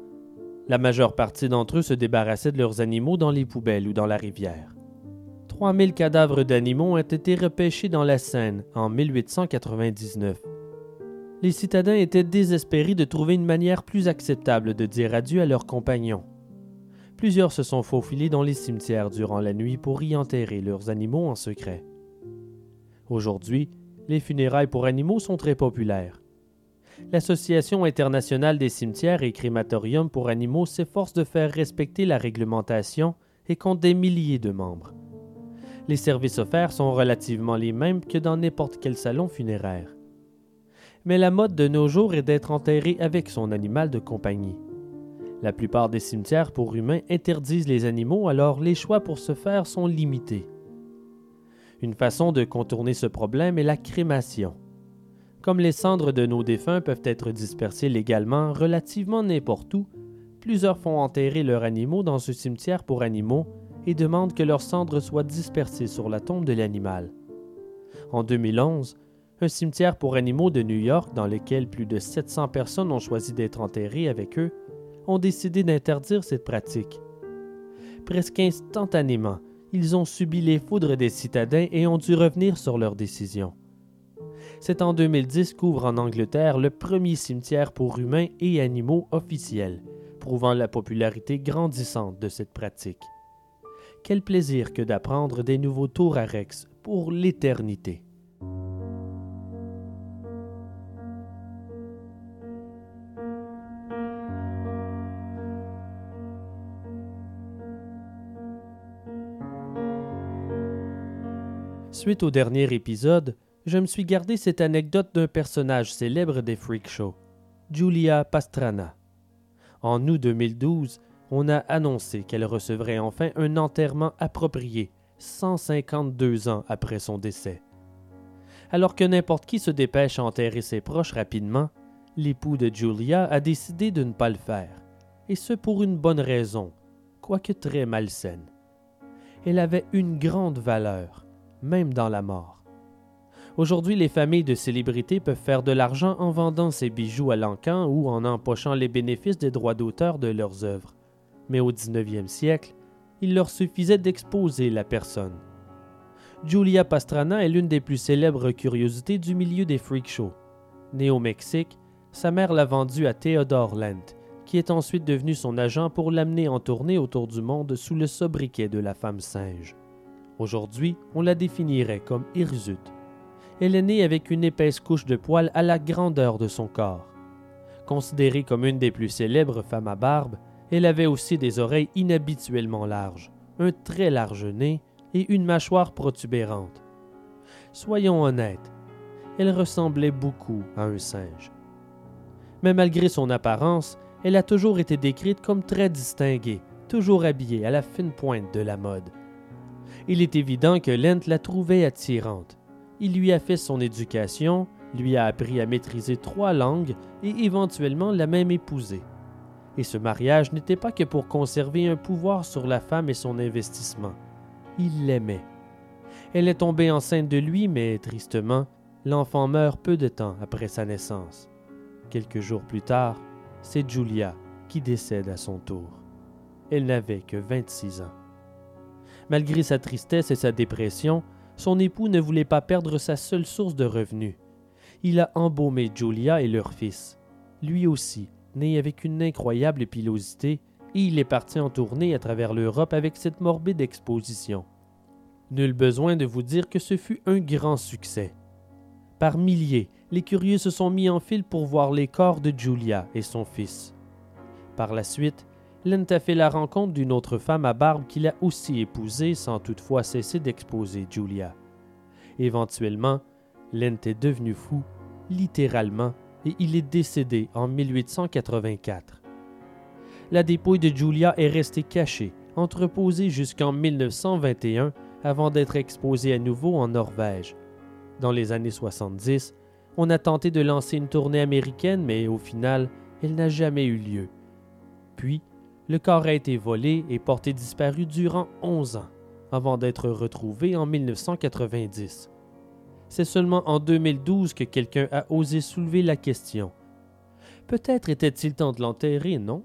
La majeure partie d'entre eux se débarrassaient de leurs animaux dans les poubelles ou dans la rivière. 3000 cadavres d'animaux ont été repêchés dans la Seine en 1899 les citadins étaient désespérés de trouver une manière plus acceptable de dire adieu à leurs compagnons. Plusieurs se sont faufilés dans les cimetières durant la nuit pour y enterrer leurs animaux en secret. Aujourd'hui, les funérailles pour animaux sont très populaires. L'Association internationale des cimetières et crématoriums pour animaux s'efforce de faire respecter la réglementation et compte des milliers de membres. Les services offerts sont relativement les mêmes que dans n'importe quel salon funéraire mais la mode de nos jours est d'être enterré avec son animal de compagnie. La plupart des cimetières pour humains interdisent les animaux, alors les choix pour ce faire sont limités. Une façon de contourner ce problème est la crémation. Comme les cendres de nos défunts peuvent être dispersées légalement relativement n'importe où, plusieurs font enterrer leurs animaux dans ce cimetière pour animaux et demandent que leurs cendres soient dispersées sur la tombe de l'animal. En 2011, un cimetière pour animaux de New York dans lequel plus de 700 personnes ont choisi d'être enterrées avec eux, ont décidé d'interdire cette pratique. Presque instantanément, ils ont subi les foudres des citadins et ont dû revenir sur leur décision. C'est en 2010 qu'ouvre en Angleterre le premier cimetière pour humains et animaux officiel, prouvant la popularité grandissante de cette pratique. Quel plaisir que d'apprendre des nouveaux tours à Rex pour l'éternité. Suite au dernier épisode, je me suis gardé cette anecdote d'un personnage célèbre des freak shows, Julia Pastrana. En août 2012, on a annoncé qu'elle recevrait enfin un enterrement approprié 152 ans après son décès. Alors que n'importe qui se dépêche à enterrer ses proches rapidement, l'époux de Julia a décidé de ne pas le faire, et ce pour une bonne raison, quoique très malsaine. Elle avait une grande valeur, même dans la mort. Aujourd'hui, les familles de célébrités peuvent faire de l'argent en vendant ces bijoux à l'encan ou en empochant les bénéfices des droits d'auteur de leurs œuvres. Mais au 19e siècle, il leur suffisait d'exposer la personne. Julia Pastrana est l'une des plus célèbres curiosités du milieu des freak shows. Née au Mexique, sa mère l'a vendue à Theodore Lent, qui est ensuite devenu son agent pour l'amener en tournée autour du monde sous le sobriquet de la femme singe. Aujourd'hui, on la définirait comme hirsute. Elle est née avec une épaisse couche de poils à la grandeur de son corps. Considérée comme une des plus célèbres femmes à barbe, elle avait aussi des oreilles inhabituellement larges, un très large nez et une mâchoire protubérante. Soyons honnêtes, elle ressemblait beaucoup à un singe. Mais malgré son apparence, elle a toujours été décrite comme très distinguée, toujours habillée à la fine pointe de la mode. Il est évident que Lent la trouvait attirante. Il lui a fait son éducation, lui a appris à maîtriser trois langues et éventuellement l'a même épousée. Et ce mariage n'était pas que pour conserver un pouvoir sur la femme et son investissement. Il l'aimait. Elle est tombée enceinte de lui, mais tristement, l'enfant meurt peu de temps après sa naissance. Quelques jours plus tard, c'est Julia qui décède à son tour. Elle n'avait que 26 ans. Malgré sa tristesse et sa dépression, son époux ne voulait pas perdre sa seule source de revenus. Il a embaumé Julia et leur fils. Lui aussi, né avec une incroyable pilosité, et il est parti en tournée à travers l'Europe avec cette morbide exposition. Nul besoin de vous dire que ce fut un grand succès. Par milliers, les curieux se sont mis en file pour voir les corps de Julia et son fils. Par la suite, Lent a fait la rencontre d'une autre femme à barbe qu'il a aussi épousée sans toutefois cesser d'exposer Julia. Éventuellement, Lent est devenu fou, littéralement, et il est décédé en 1884. La dépouille de Julia est restée cachée, entreposée jusqu'en 1921 avant d'être exposée à nouveau en Norvège. Dans les années 70, on a tenté de lancer une tournée américaine, mais au final, elle n'a jamais eu lieu. Puis, le corps a été volé et porté disparu durant 11 ans, avant d'être retrouvé en 1990. C'est seulement en 2012 que quelqu'un a osé soulever la question. Peut-être était-il temps de l'enterrer, non?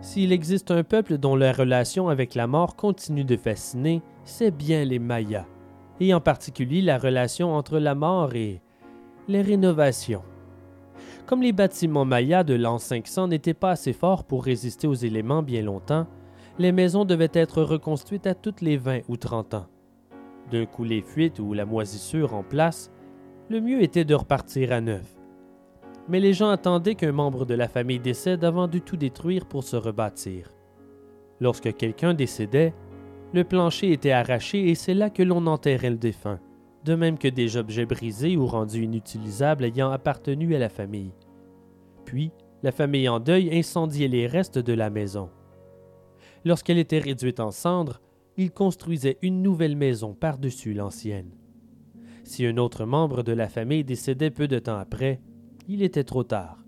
S'il existe un peuple dont la relation avec la mort continue de fasciner, c'est bien les Mayas, et en particulier la relation entre la mort et les rénovations. Comme les bâtiments mayas de l'an 500 n'étaient pas assez forts pour résister aux éléments bien longtemps, les maisons devaient être reconstruites à toutes les 20 ou 30 ans. D'un coup les fuites ou la moisissure en place, le mieux était de repartir à neuf. Mais les gens attendaient qu'un membre de la famille décède avant de tout détruire pour se rebâtir. Lorsque quelqu'un décédait, le plancher était arraché et c'est là que l'on enterrait le défunt de même que des objets brisés ou rendus inutilisables ayant appartenu à la famille. Puis, la famille en deuil incendiait les restes de la maison. Lorsqu'elle était réduite en cendres, ils construisaient une nouvelle maison par-dessus l'ancienne. Si un autre membre de la famille décédait peu de temps après, il était trop tard.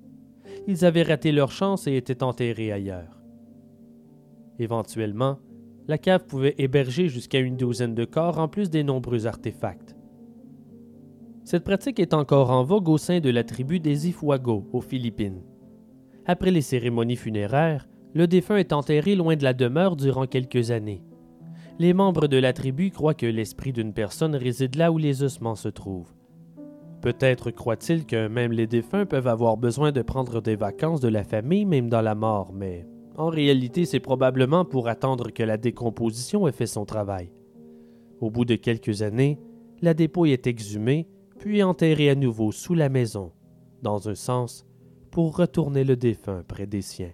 Ils avaient raté leur chance et étaient enterrés ailleurs. Éventuellement, la cave pouvait héberger jusqu'à une douzaine de corps en plus des nombreux artefacts. Cette pratique est encore en vogue au sein de la tribu des Ifuago aux Philippines. Après les cérémonies funéraires, le défunt est enterré loin de la demeure durant quelques années. Les membres de la tribu croient que l'esprit d'une personne réside là où les ossements se trouvent. Peut-être croient-ils que même les défunts peuvent avoir besoin de prendre des vacances de la famille même dans la mort, mais en réalité c'est probablement pour attendre que la décomposition ait fait son travail. Au bout de quelques années, la dépouille est exhumée puis enterré à nouveau sous la maison, dans un sens, pour retourner le défunt près des siens.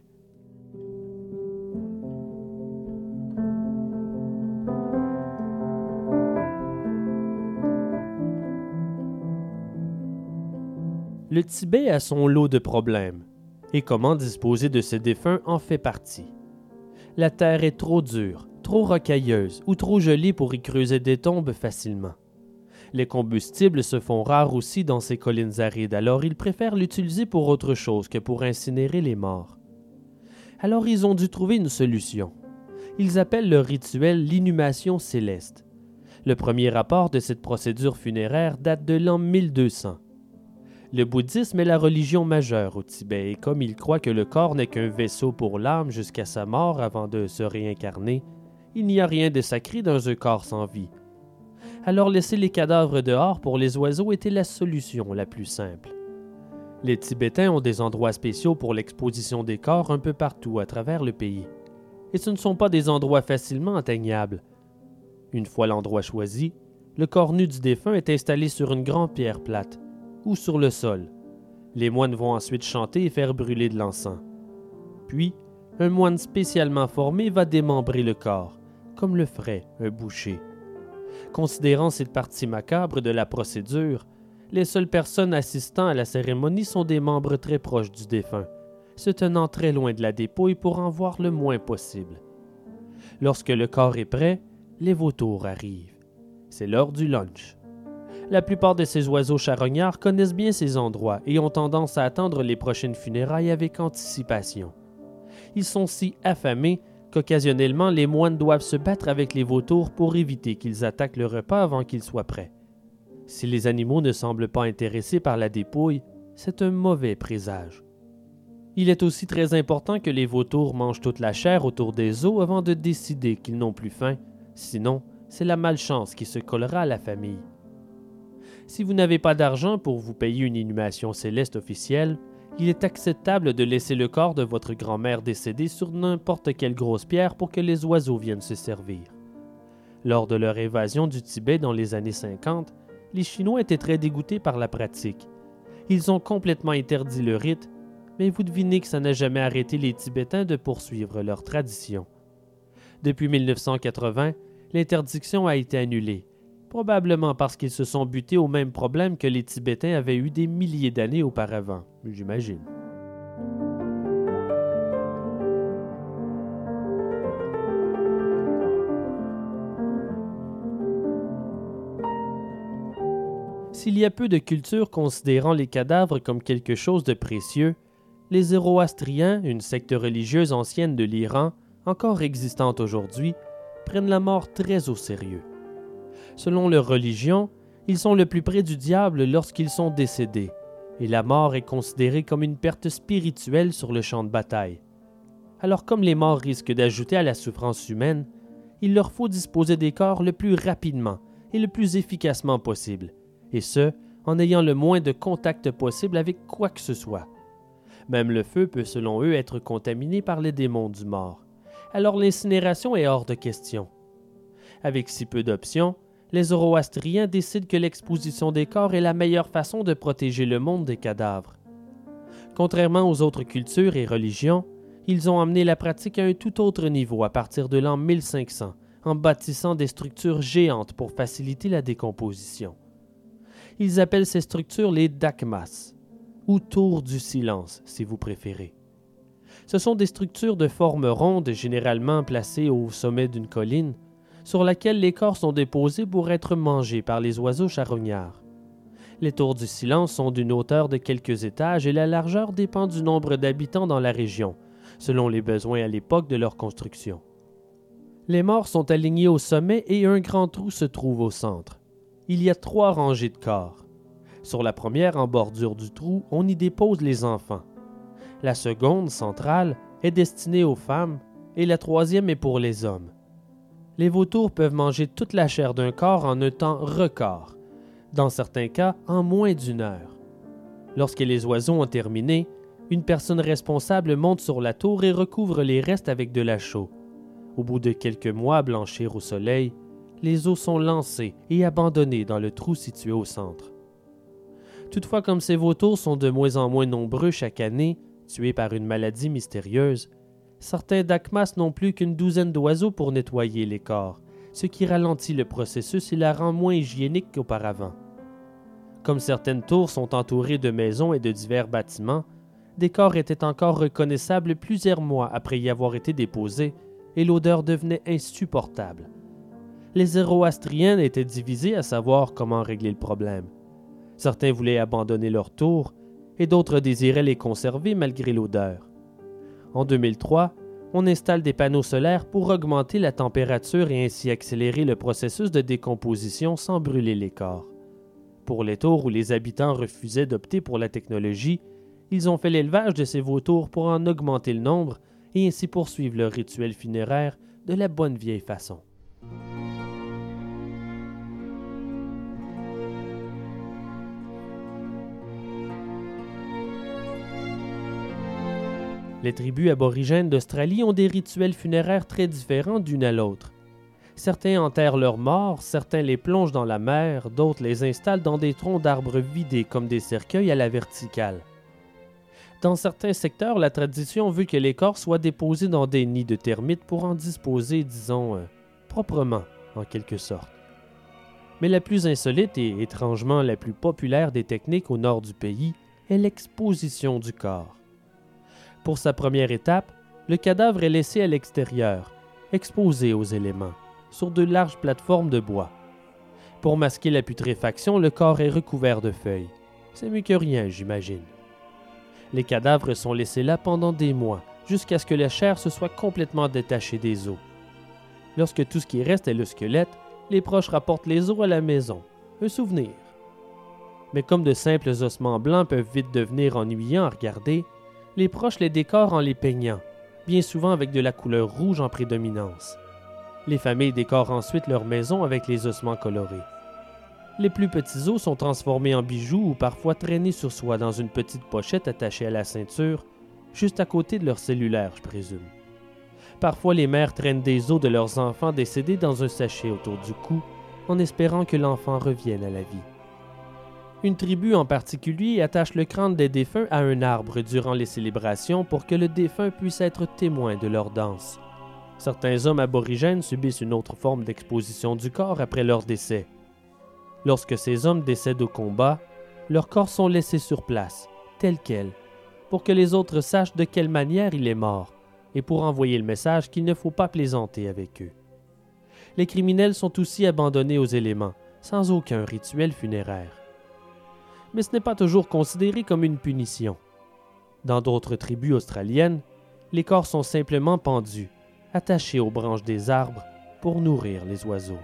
Le Tibet a son lot de problèmes, et comment disposer de ses défunts en fait partie. La terre est trop dure, trop rocailleuse ou trop jolie pour y creuser des tombes facilement. Les combustibles se font rares aussi dans ces collines arides, alors ils préfèrent l'utiliser pour autre chose que pour incinérer les morts. Alors ils ont dû trouver une solution. Ils appellent leur rituel l'inhumation céleste. Le premier rapport de cette procédure funéraire date de l'an 1200. Le bouddhisme est la religion majeure au Tibet et comme ils croient que le corps n'est qu'un vaisseau pour l'âme jusqu'à sa mort avant de se réincarner, il n'y a rien de sacré dans un corps sans vie, alors laisser les cadavres dehors pour les oiseaux était la solution la plus simple. Les Tibétains ont des endroits spéciaux pour l'exposition des corps un peu partout à travers le pays. Et ce ne sont pas des endroits facilement atteignables. Une fois l'endroit choisi, le corps nu du défunt est installé sur une grande pierre plate ou sur le sol. Les moines vont ensuite chanter et faire brûler de l'encens. Puis, un moine spécialement formé va démembrer le corps, comme le ferait un boucher. Considérant cette partie macabre de la procédure, les seules personnes assistant à la cérémonie sont des membres très proches du défunt, se tenant très loin de la dépouille pour en voir le moins possible. Lorsque le corps est prêt, les vautours arrivent. C'est l'heure du lunch. La plupart de ces oiseaux charognards connaissent bien ces endroits et ont tendance à attendre les prochaines funérailles avec anticipation. Ils sont si affamés qu'occasionnellement les moines doivent se battre avec les vautours pour éviter qu'ils attaquent le repas avant qu'il soit prêt. Si les animaux ne semblent pas intéressés par la dépouille, c'est un mauvais présage. Il est aussi très important que les vautours mangent toute la chair autour des os avant de décider qu'ils n'ont plus faim, sinon c'est la malchance qui se collera à la famille. Si vous n'avez pas d'argent pour vous payer une inhumation céleste officielle, il est acceptable de laisser le corps de votre grand-mère décédée sur n'importe quelle grosse pierre pour que les oiseaux viennent se servir. Lors de leur évasion du Tibet dans les années 50, les Chinois étaient très dégoûtés par la pratique. Ils ont complètement interdit le rite, mais vous devinez que ça n'a jamais arrêté les Tibétains de poursuivre leur tradition. Depuis 1980, l'interdiction a été annulée, probablement parce qu'ils se sont butés au même problème que les Tibétains avaient eu des milliers d'années auparavant, j'imagine. S'il y a peu de cultures considérant les cadavres comme quelque chose de précieux, les Zoroastriens, une secte religieuse ancienne de l'Iran, encore existante aujourd'hui, prennent la mort très au sérieux. Selon leur religion, ils sont le plus près du diable lorsqu'ils sont décédés, et la mort est considérée comme une perte spirituelle sur le champ de bataille. Alors comme les morts risquent d'ajouter à la souffrance humaine, il leur faut disposer des corps le plus rapidement et le plus efficacement possible, et ce, en ayant le moins de contact possible avec quoi que ce soit. Même le feu peut selon eux être contaminé par les démons du mort. Alors l'incinération est hors de question. Avec si peu d'options, les Zoroastriens décident que l'exposition des corps est la meilleure façon de protéger le monde des cadavres. Contrairement aux autres cultures et religions, ils ont amené la pratique à un tout autre niveau à partir de l'an 1500, en bâtissant des structures géantes pour faciliter la décomposition. Ils appellent ces structures les dakmas, ou tours du silence, si vous préférez. Ce sont des structures de forme ronde, généralement placées au sommet d'une colline, sur laquelle les corps sont déposés pour être mangés par les oiseaux charognards. Les tours du silence sont d'une hauteur de quelques étages et la largeur dépend du nombre d'habitants dans la région, selon les besoins à l'époque de leur construction. Les morts sont alignés au sommet et un grand trou se trouve au centre. Il y a trois rangées de corps. Sur la première, en bordure du trou, on y dépose les enfants. La seconde, centrale, est destinée aux femmes et la troisième est pour les hommes. Les vautours peuvent manger toute la chair d'un corps en un temps record, dans certains cas en moins d'une heure. Lorsque les oiseaux ont terminé, une personne responsable monte sur la tour et recouvre les restes avec de la chaux. Au bout de quelques mois blanchir au soleil, les os sont lancés et abandonnés dans le trou situé au centre. Toutefois, comme ces vautours sont de moins en moins nombreux chaque année, tués par une maladie mystérieuse, certains dakmas n'ont plus qu'une douzaine d'oiseaux pour nettoyer les corps, ce qui ralentit le processus et la rend moins hygiénique qu'auparavant. Comme certaines tours sont entourées de maisons et de divers bâtiments, des corps étaient encore reconnaissables plusieurs mois après y avoir été déposés, et l'odeur devenait insupportable. Les Zoroastriens étaient divisés à savoir comment régler le problème. Certains voulaient abandonner leur tour, et d'autres désiraient les conserver malgré l'odeur. En 2003, on installe des panneaux solaires pour augmenter la température et ainsi accélérer le processus de décomposition sans brûler les corps. Pour les tours où les habitants refusaient d'opter pour la technologie, ils ont fait l'élevage de ces vautours pour en augmenter le nombre et ainsi poursuivre leur rituel funéraire de la bonne vieille façon. Les tribus aborigènes d'Australie ont des rituels funéraires très différents d'une à l'autre. Certains enterrent leurs morts, certains les plongent dans la mer, d'autres les installent dans des troncs d'arbres vidés comme des cercueils à la verticale. Dans certains secteurs, la tradition veut que les corps soient déposés dans des nids de termites pour en disposer, disons, euh, proprement, en quelque sorte. Mais la plus insolite et étrangement la plus populaire des techniques au nord du pays est l'exposition du corps. Pour sa première étape, le cadavre est laissé à l'extérieur, exposé aux éléments, sur de larges plateformes de bois. Pour masquer la putréfaction, le corps est recouvert de feuilles. C'est mieux que rien, j'imagine. Les cadavres sont laissés là pendant des mois, jusqu'à ce que la chair se soit complètement détachée des os. Lorsque tout ce qui reste est le squelette, les proches rapportent les os à la maison. Un souvenir. Mais comme de simples ossements blancs peuvent vite devenir ennuyants à regarder, les proches les décorent en les peignant, bien souvent avec de la couleur rouge en prédominance. Les familles décorent ensuite leur maison avec les ossements colorés. Les plus petits os sont transformés en bijoux ou parfois traînés sur soi dans une petite pochette attachée à la ceinture, juste à côté de leur cellulaire, je présume. Parfois, les mères traînent des os de leurs enfants décédés dans un sachet autour du cou, en espérant que l'enfant revienne à la vie. Une tribu en particulier attache le crâne des défunts à un arbre durant les célébrations pour que le défunt puisse être témoin de leur danse. Certains hommes aborigènes subissent une autre forme d'exposition du corps après leur décès. Lorsque ces hommes décèdent au combat, leurs corps sont laissés sur place, tels quels, pour que les autres sachent de quelle manière il est mort, et pour envoyer le message qu'il ne faut pas plaisanter avec eux. Les criminels sont aussi abandonnés aux éléments, sans aucun rituel funéraire. Mais ce n'est pas toujours considéré comme une punition. Dans d'autres tribus australiennes, les corps sont simplement pendus, attachés aux branches des arbres pour nourrir les oiseaux.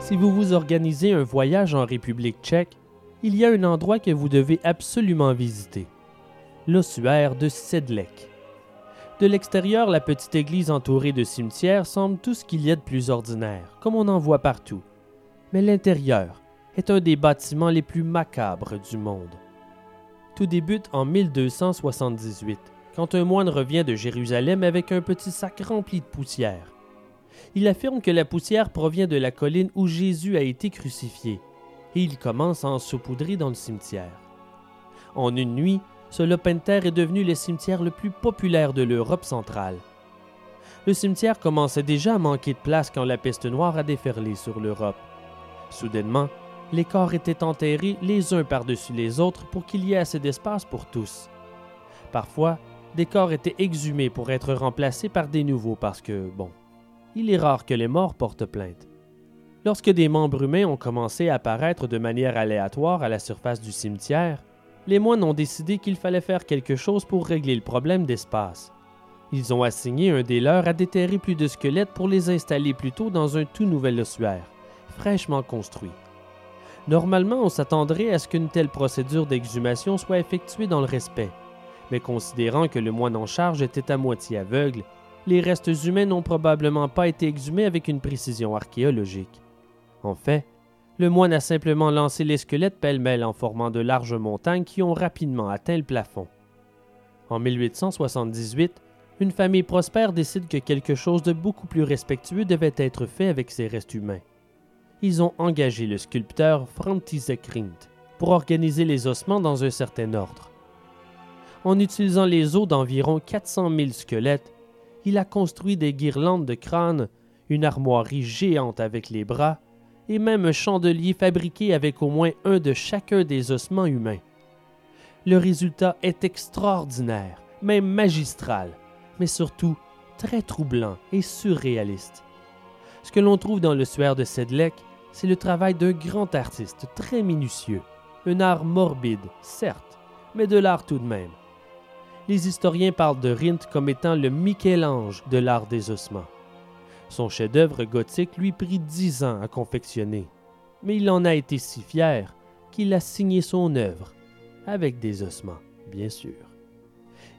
Si vous vous organisez un voyage en République tchèque, il y a un endroit que vous devez absolument visiter, l'ossuaire de Sedlec. De l'extérieur, la petite église entourée de cimetières semble tout ce qu'il y a de plus ordinaire, comme on en voit partout. Mais l'intérieur est un des bâtiments les plus macabres du monde. Tout débute en 1278, quand un moine revient de Jérusalem avec un petit sac rempli de poussière. Il affirme que la poussière provient de la colline où Jésus a été crucifié, et il commence à en saupoudrer dans le cimetière. En une nuit, ce terre est devenu le cimetière le plus populaire de l'Europe centrale. Le cimetière commençait déjà à manquer de place quand la peste noire a déferlé sur l'Europe. Soudainement, les corps étaient enterrés les uns par-dessus les autres pour qu'il y ait assez d'espace pour tous. Parfois, des corps étaient exhumés pour être remplacés par des nouveaux parce que, bon, il est rare que les morts portent plainte. Lorsque des membres humains ont commencé à apparaître de manière aléatoire à la surface du cimetière, les moines ont décidé qu'il fallait faire quelque chose pour régler le problème d'espace. Ils ont assigné un des leurs à déterrer plus de squelettes pour les installer plutôt dans un tout nouvel ossuaire, fraîchement construit. Normalement, on s'attendrait à ce qu'une telle procédure d'exhumation soit effectuée dans le respect, mais considérant que le moine en charge était à moitié aveugle, les restes humains n'ont probablement pas été exhumés avec une précision archéologique. En fait, le moine a simplement lancé les squelettes pêle-mêle en formant de larges montagnes qui ont rapidement atteint le plafond. En 1878, une famille prospère décide que quelque chose de beaucoup plus respectueux devait être fait avec ces restes humains. Ils ont engagé le sculpteur František Rindt pour organiser les ossements dans un certain ordre. En utilisant les os d'environ 400 000 squelettes, il a construit des guirlandes de crânes, une armoirie géante avec les bras, et même un chandelier fabriqué avec au moins un de chacun des ossements humains. Le résultat est extraordinaire, même magistral, mais surtout très troublant et surréaliste. Ce que l'on trouve dans le suaire de Sedlec, c'est le travail d'un grand artiste très minutieux, un art morbide, certes, mais de l'art tout de même les historiens parlent de Rindt comme étant le Michel-Ange de l'art des ossements. Son chef-d'œuvre gothique lui prit dix ans à confectionner, mais il en a été si fier qu'il a signé son œuvre, avec des ossements, bien sûr.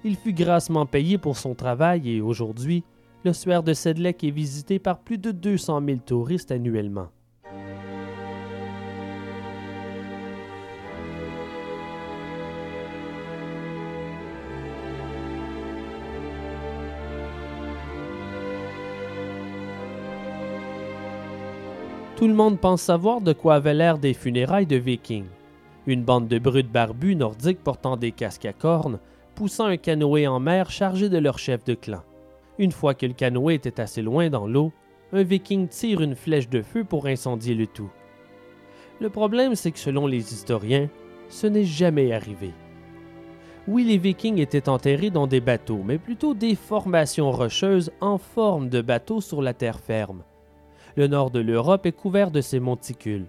Il fut grassement payé pour son travail et aujourd'hui, le suaire de Sedlec est visité par plus de 200 000 touristes annuellement. Tout le monde pense savoir de quoi avaient l'air des funérailles de Vikings. Une bande de brutes barbus nordiques portant des casques à cornes, poussant un canoë en mer chargé de leur chef de clan. Une fois que le canoë était assez loin dans l'eau, un viking tire une flèche de feu pour incendier le tout. Le problème, c'est que selon les historiens, ce n'est jamais arrivé. Oui, les Vikings étaient enterrés dans des bateaux, mais plutôt des formations rocheuses en forme de bateaux sur la terre ferme. Le nord de l'Europe est couvert de ces monticules.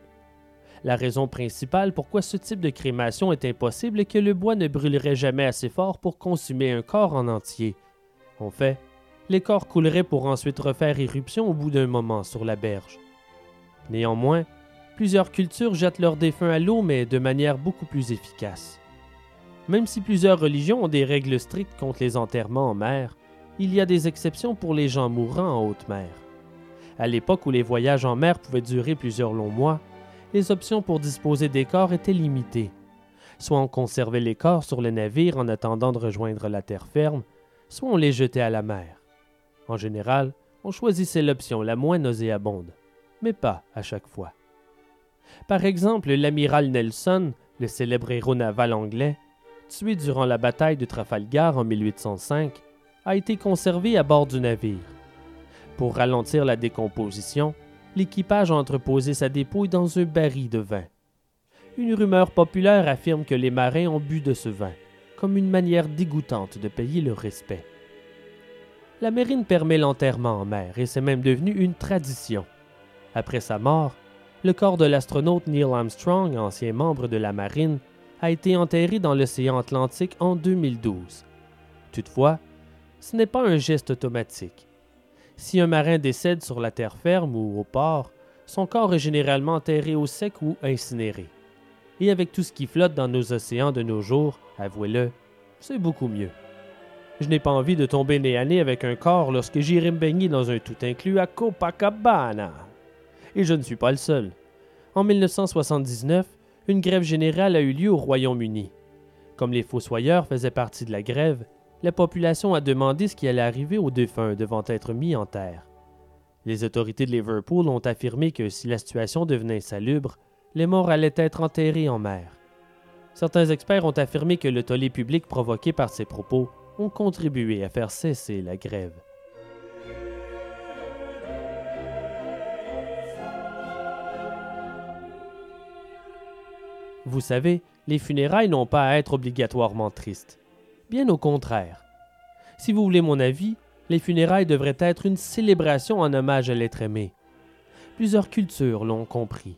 La raison principale pourquoi ce type de crémation est impossible est que le bois ne brûlerait jamais assez fort pour consumer un corps en entier. En fait, les corps couleraient pour ensuite refaire éruption au bout d'un moment sur la berge. Néanmoins, plusieurs cultures jettent leurs défunts à l'eau, mais de manière beaucoup plus efficace. Même si plusieurs religions ont des règles strictes contre les enterrements en mer, il y a des exceptions pour les gens mourant en haute mer. À l'époque où les voyages en mer pouvaient durer plusieurs longs mois, les options pour disposer des corps étaient limitées. Soit on conservait les corps sur le navire en attendant de rejoindre la terre ferme, soit on les jetait à la mer. En général, on choisissait l'option la moins nauséabonde, mais pas à chaque fois. Par exemple, l'amiral Nelson, le célèbre héros naval anglais, tué durant la bataille de Trafalgar en 1805, a été conservé à bord du navire. Pour ralentir la décomposition, l'équipage a entreposé sa dépouille dans un baril de vin. Une rumeur populaire affirme que les marins ont bu de ce vin, comme une manière dégoûtante de payer leur respect. La marine permet l'enterrement en mer et c'est même devenu une tradition. Après sa mort, le corps de l'astronaute Neil Armstrong, ancien membre de la marine, a été enterré dans l'océan Atlantique en 2012. Toutefois, ce n'est pas un geste automatique. Si un marin décède sur la terre ferme ou au port, son corps est généralement enterré au sec ou incinéré. Et avec tout ce qui flotte dans nos océans de nos jours, avouez-le, c'est beaucoup mieux. Je n'ai pas envie de tomber nez à nez avec un corps lorsque j'irai me baigner dans un tout inclus à Copacabana. Et je ne suis pas le seul. En 1979, une grève générale a eu lieu au Royaume-Uni. Comme les fossoyeurs faisaient partie de la grève, la population a demandé ce qui allait arriver aux défunts devant être mis en terre. Les autorités de Liverpool ont affirmé que si la situation devenait insalubre, les morts allaient être enterrés en mer. Certains experts ont affirmé que le tollé public provoqué par ces propos ont contribué à faire cesser la grève. Vous savez, les funérailles n'ont pas à être obligatoirement tristes. Bien au contraire. Si vous voulez mon avis, les funérailles devraient être une célébration en hommage à l'être aimé. Plusieurs cultures l'ont compris.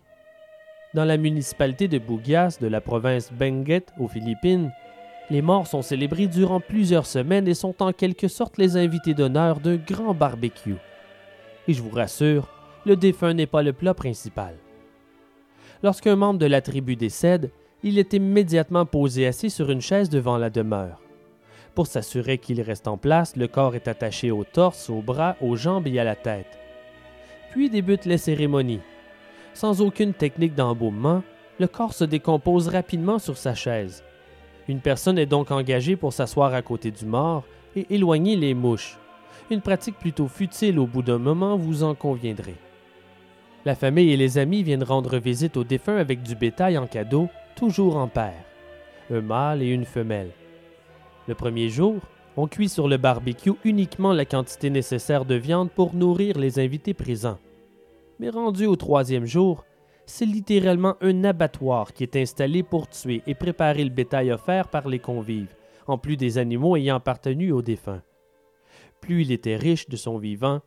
Dans la municipalité de Bugias de la province Benguet aux Philippines, les morts sont célébrés durant plusieurs semaines et sont en quelque sorte les invités d'honneur d'un grand barbecue. Et je vous rassure, le défunt n'est pas le plat principal. Lorsqu'un membre de la tribu décède, il est immédiatement posé assis sur une chaise devant la demeure. Pour s'assurer qu'il reste en place, le corps est attaché au torse, aux bras, aux jambes et à la tête. Puis débutent les cérémonies. Sans aucune technique d'embaumement, le corps se décompose rapidement sur sa chaise. Une personne est donc engagée pour s'asseoir à côté du mort et éloigner les mouches. Une pratique plutôt futile au bout d'un moment, vous en conviendrez. La famille et les amis viennent rendre visite au défunt avec du bétail en cadeau, toujours en paire, un mâle et une femelle. Le premier jour, on cuit sur le barbecue uniquement la quantité nécessaire de viande pour nourrir les invités présents. Mais rendu au troisième jour, c'est littéralement un abattoir qui est installé pour tuer et préparer le bétail offert par les convives, en plus des animaux ayant appartenu au défunt. Plus il était riche de son vivant,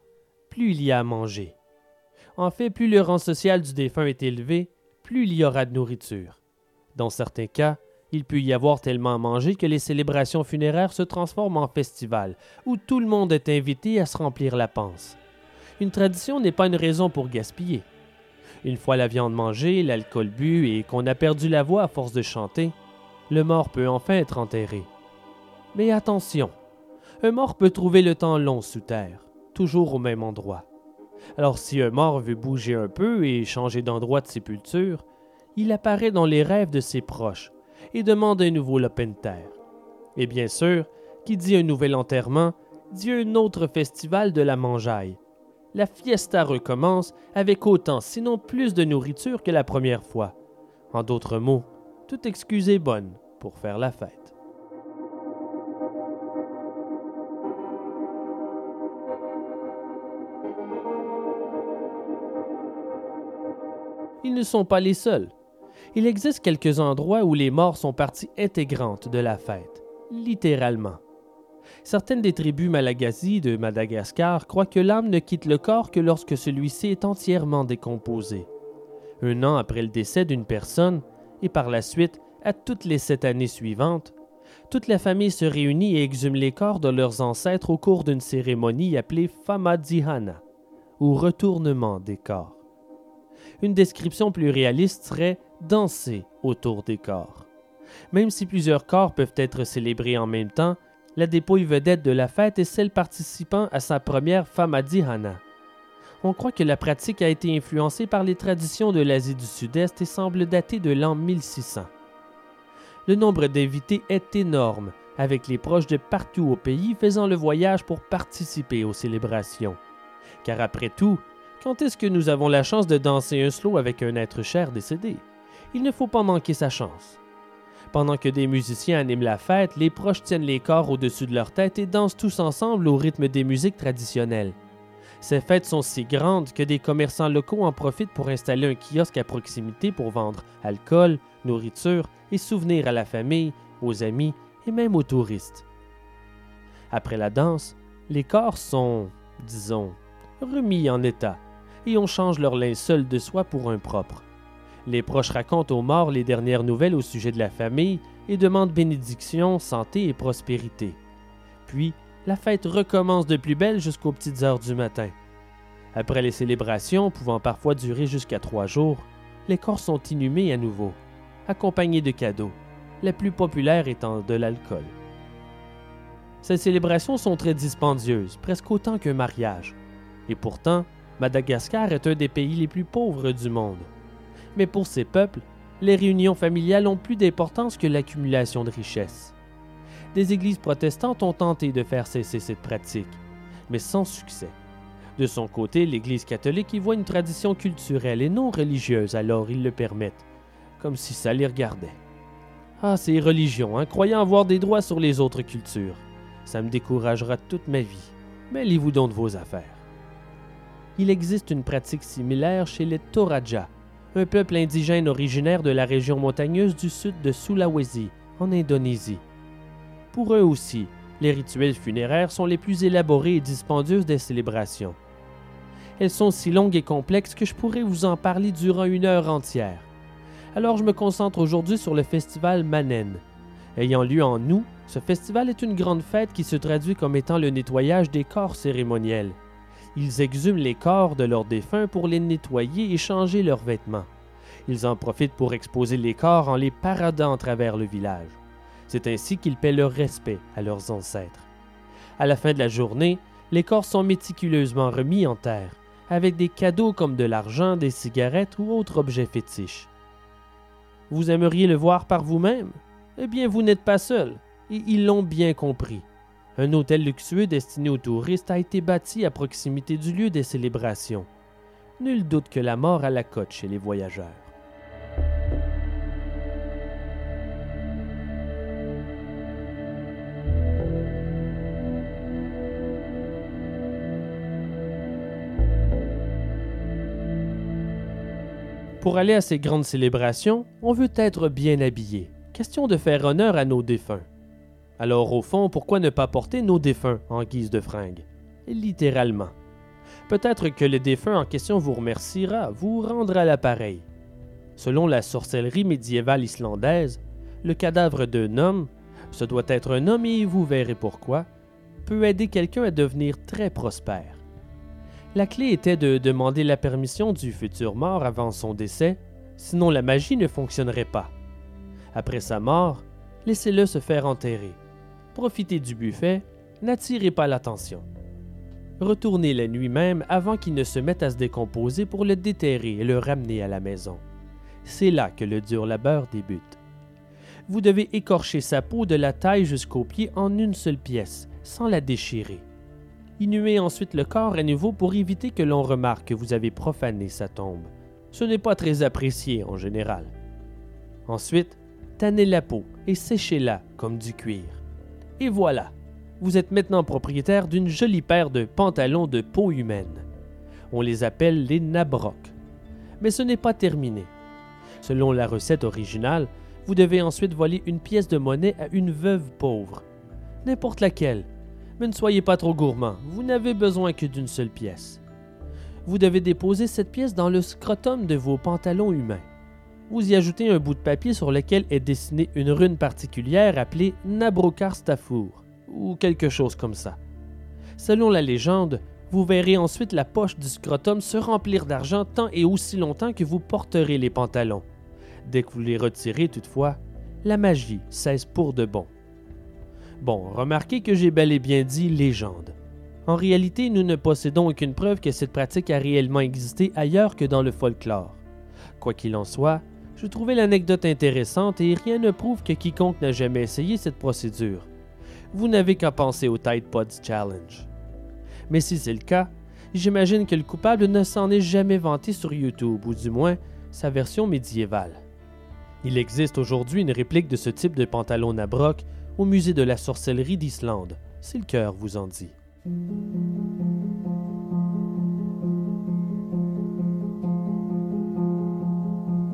plus il y a à manger. En fait, plus le rang social du défunt est élevé, plus il y aura de nourriture. Dans certains cas, il peut y avoir tellement à manger que les célébrations funéraires se transforment en festival, où tout le monde est invité à se remplir la panse. Une tradition n'est pas une raison pour gaspiller. Une fois la viande mangée, l'alcool bu et qu'on a perdu la voix à force de chanter, le mort peut enfin être enterré. Mais attention, un mort peut trouver le temps long sous terre, toujours au même endroit. Alors si un mort veut bouger un peu et changer d'endroit de sépulture, il apparaît dans les rêves de ses proches et demande un nouveau lopin de terre. Et bien sûr, qui dit un nouvel enterrement, dit un autre festival de la mangeaille. La fiesta recommence avec autant, sinon plus de nourriture que la première fois. En d'autres mots, toute excuse est bonne pour faire la fête. Ils ne sont pas les seuls. Il existe quelques endroits où les morts sont partie intégrante de la fête, littéralement. Certaines des tribus Malagasy de Madagascar croient que l'âme ne quitte le corps que lorsque celui-ci est entièrement décomposé. Un an après le décès d'une personne, et par la suite, à toutes les sept années suivantes, toute la famille se réunit et exhume les corps de leurs ancêtres au cours d'une cérémonie appelée Famadihana, ou retournement des corps. Une description plus réaliste serait danser autour des corps. Même si plusieurs corps peuvent être célébrés en même temps, la dépouille vedette de la fête est celle participant à sa première Famadihana. On croit que la pratique a été influencée par les traditions de l'Asie du Sud-Est et semble dater de l'an 1600. Le nombre d'invités est énorme, avec les proches de partout au pays faisant le voyage pour participer aux célébrations. Car après tout, quand est-ce que nous avons la chance de danser un slow avec un être cher décédé? Il ne faut pas manquer sa chance. Pendant que des musiciens animent la fête, les proches tiennent les corps au-dessus de leur tête et dansent tous ensemble au rythme des musiques traditionnelles. Ces fêtes sont si grandes que des commerçants locaux en profitent pour installer un kiosque à proximité pour vendre alcool, nourriture et souvenirs à la famille, aux amis et même aux touristes. Après la danse, les corps sont, disons, remis en état et on change leur linceul de soie pour un propre. Les proches racontent aux morts les dernières nouvelles au sujet de la famille et demandent bénédiction, santé et prospérité. Puis, la fête recommence de plus belle jusqu'aux petites heures du matin. Après les célébrations, pouvant parfois durer jusqu'à trois jours, les corps sont inhumés à nouveau, accompagnés de cadeaux, la plus populaire étant de l'alcool. Ces célébrations sont très dispendieuses, presque autant qu'un mariage. Et pourtant, Madagascar est un des pays les plus pauvres du monde mais pour ces peuples, les réunions familiales ont plus d'importance que l'accumulation de richesses. Des églises protestantes ont tenté de faire cesser cette pratique, mais sans succès. De son côté, l'Église catholique y voit une tradition culturelle et non religieuse, alors ils le permettent, comme si ça les regardait. Ah, ces religions, hein, croyant avoir des droits sur les autres cultures. Ça me découragera toute ma vie. Mêlez-vous donc de vos affaires. Il existe une pratique similaire chez les Toraja, un peuple indigène originaire de la région montagneuse du sud de Sulawesi, en Indonésie. Pour eux aussi, les rituels funéraires sont les plus élaborés et dispendieux des célébrations. Elles sont si longues et complexes que je pourrais vous en parler durant une heure entière. Alors je me concentre aujourd'hui sur le festival Manen. Ayant lieu en août, ce festival est une grande fête qui se traduit comme étant le nettoyage des corps cérémoniels ils exhument les corps de leurs défunts pour les nettoyer et changer leurs vêtements. Ils en profitent pour exposer les corps en les paradant à travers le village. C'est ainsi qu'ils paient leur respect à leurs ancêtres. À la fin de la journée, les corps sont méticuleusement remis en terre, avec des cadeaux comme de l'argent, des cigarettes ou autres objets fétiches. Vous aimeriez le voir par vous-même? Eh bien, vous n'êtes pas seul, et ils l'ont bien compris. Un hôtel luxueux destiné aux touristes a été bâti à proximité du lieu des célébrations. Nul doute que la mort a la cote chez les voyageurs. Pour aller à ces grandes célébrations, on veut être bien habillé. Question de faire honneur à nos défunts. Alors au fond, pourquoi ne pas porter nos défunts en guise de fringues? Littéralement. Peut-être que le défunt en question vous remerciera, vous rendra l'appareil. Selon la sorcellerie médiévale islandaise, le cadavre d'un homme, ce doit être un homme et vous verrez pourquoi, peut aider quelqu'un à devenir très prospère. La clé était de demander la permission du futur mort avant son décès, sinon la magie ne fonctionnerait pas. Après sa mort, laissez-le se faire enterrer profitez du buffet, n'attirez pas l'attention. Retournez la nuit même avant qu'il ne se mette à se décomposer pour le déterrer et le ramener à la maison. C'est là que le dur labeur débute. Vous devez écorcher sa peau de la taille jusqu'aux pieds en une seule pièce, sans la déchirer. Inhuez ensuite le corps à nouveau pour éviter que l'on remarque que vous avez profané sa tombe. Ce n'est pas très apprécié en général. Ensuite, tannez la peau et séchez-la comme du cuir. Et voilà, vous êtes maintenant propriétaire d'une jolie paire de pantalons de peau humaine. On les appelle les nabrocs. Mais ce n'est pas terminé. Selon la recette originale, Vous devez ensuite voler une pièce de monnaie à une veuve pauvre. N'importe laquelle. Mais ne soyez pas trop gourmand, vous n'avez besoin que d'une seule pièce. Vous devez déposer cette pièce dans le scrotum de vos pantalons humains. Vous y ajoutez un bout de papier sur lequel est dessinée une rune particulière appelée Nabrokar Stafour, ou quelque chose comme ça. Selon la légende, vous verrez ensuite la poche du scrotum se remplir d'argent tant et aussi longtemps que vous porterez les pantalons. Dès que vous les retirez, toutefois, la magie cesse pour de bon. Bon, remarquez que j'ai bel et bien dit légende. En réalité, nous ne possédons aucune preuve que cette pratique a réellement existé ailleurs que dans le folklore. Quoi qu'il en soit, je trouvais l'anecdote intéressante et rien ne prouve que quiconque n'a jamais essayé cette procédure. Vous n'avez qu'à penser au Tide Pods Challenge. Mais si c'est le cas, j'imagine que le coupable ne s'en est jamais vanté sur YouTube, ou du moins sa version médiévale. Il existe aujourd'hui une réplique de ce type de pantalon Nabrock au musée de la sorcellerie d'Islande, si le cœur vous en dit.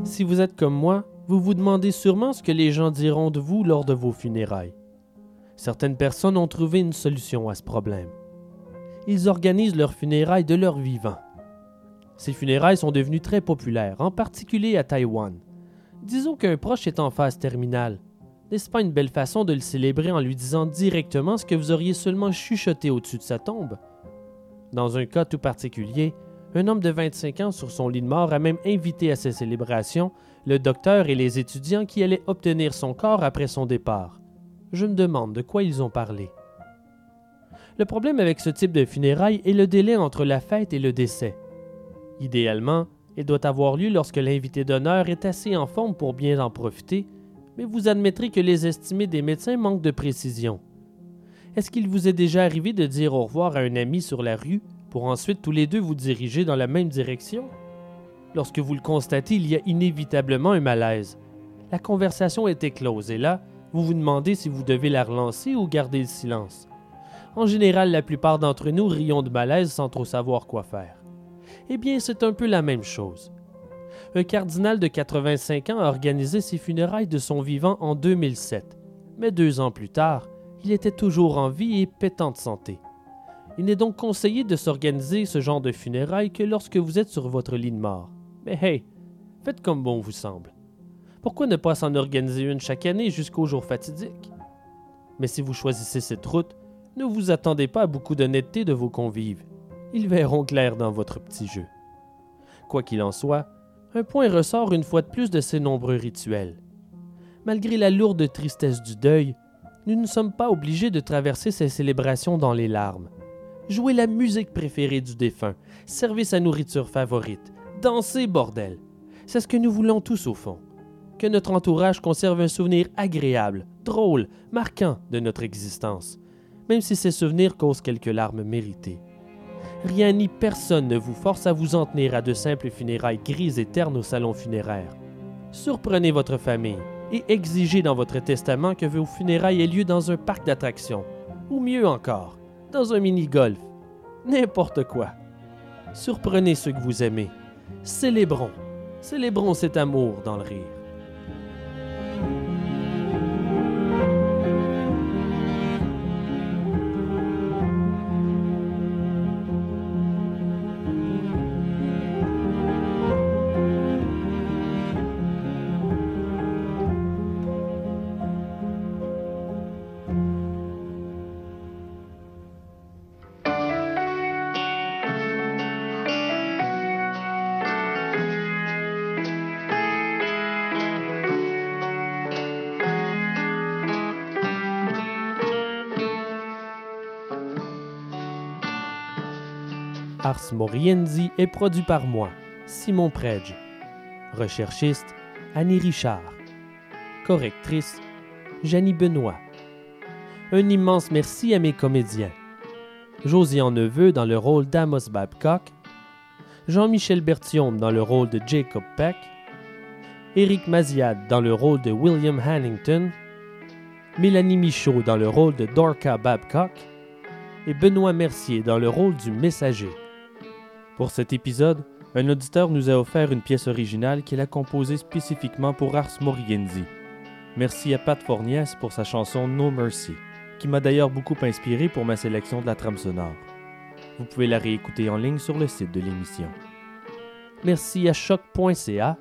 Si vous êtes comme moi, vous vous demandez sûrement ce que les gens diront de vous lors de vos funérailles. Certaines personnes ont trouvé une solution à ce problème. Ils organisent leurs funérailles de leur vivant. Ces funérailles sont devenues très populaires, en particulier à Taïwan. Disons qu'un proche est en phase terminale. N'est-ce pas une belle façon de le célébrer en lui disant directement ce que vous auriez seulement chuchoté au-dessus de sa tombe? Dans un cas tout particulier, un homme de 25 ans sur son lit de mort a même invité à ces célébrations le docteur et les étudiants qui allaient obtenir son corps après son départ. Je me demande de quoi ils ont parlé. Le problème avec ce type de funérailles est le délai entre la fête et le décès. Idéalement, il doit avoir lieu lorsque l'invité d'honneur est assez en forme pour bien en profiter, mais vous admettrez que les estimés des médecins manquent de précision. Est-ce qu'il vous est déjà arrivé de dire au revoir à un ami sur la rue pour ensuite tous les deux vous diriger dans la même direction? Lorsque vous le constatez, il y a inévitablement un malaise. La conversation est close et là, vous vous demandez si vous devez la relancer ou garder le silence. En général, la plupart d'entre nous rions de malaise sans trop savoir quoi faire. Eh bien, c'est un peu la même chose. Un cardinal de 85 ans a organisé ses funérailles de son vivant en 2007, mais deux ans plus tard, il était toujours en vie et pétant de santé. Il n'est donc conseillé de s'organiser ce genre de funérailles que lorsque vous êtes sur votre lit de mort. Mais hey, faites comme bon vous semble. Pourquoi ne pas s'en organiser une chaque année jusqu'au jour fatidique? Mais si vous choisissez cette route, ne vous attendez pas à beaucoup d'honnêteté de vos convives. Ils verront clair dans votre petit jeu. Quoi qu'il en soit, un point ressort une fois de plus de ces nombreux rituels. Malgré la lourde tristesse du deuil, nous ne sommes pas obligés de traverser ces célébrations dans les larmes. Jouez la musique préférée du défunt, servez sa nourriture favorite, dansez, bordel. C'est ce que nous voulons tous au fond. Que notre entourage conserve un souvenir agréable, drôle, marquant de notre existence, même si ces souvenirs causent quelques larmes méritées. Rien ni personne ne vous force à vous en tenir à de simples funérailles grises et ternes au salon funéraire. Surprenez votre famille et exigez dans votre testament que vos funérailles aient lieu dans un parc d'attractions, ou mieux encore, dans un mini-golf. N'importe quoi. Surprenez ceux que vous aimez. Célébrons. Célébrons cet amour dans le rire. Ars Moriendi est produit par moi, Simon Predge. Recherchiste, Annie Richard. Correctrice, Janie Benoît. Un immense merci à mes comédiens. Josian Neveu dans le rôle d'Amos Babcock, Jean-Michel Berthiaume dans le rôle de Jacob Peck, Éric Maziad dans le rôle de William Hannington, Mélanie Michaud dans le rôle de Dorca Babcock et Benoît Mercier dans le rôle du messager. Pour cet épisode, un auditeur nous a offert une pièce originale qu'il a composée spécifiquement pour Ars Moriendi. Merci à Pat Forniès pour sa chanson No Mercy, qui m'a d'ailleurs beaucoup inspiré pour ma sélection de la trame sonore. Vous pouvez la réécouter en ligne sur le site de l'émission. Merci à choc.ca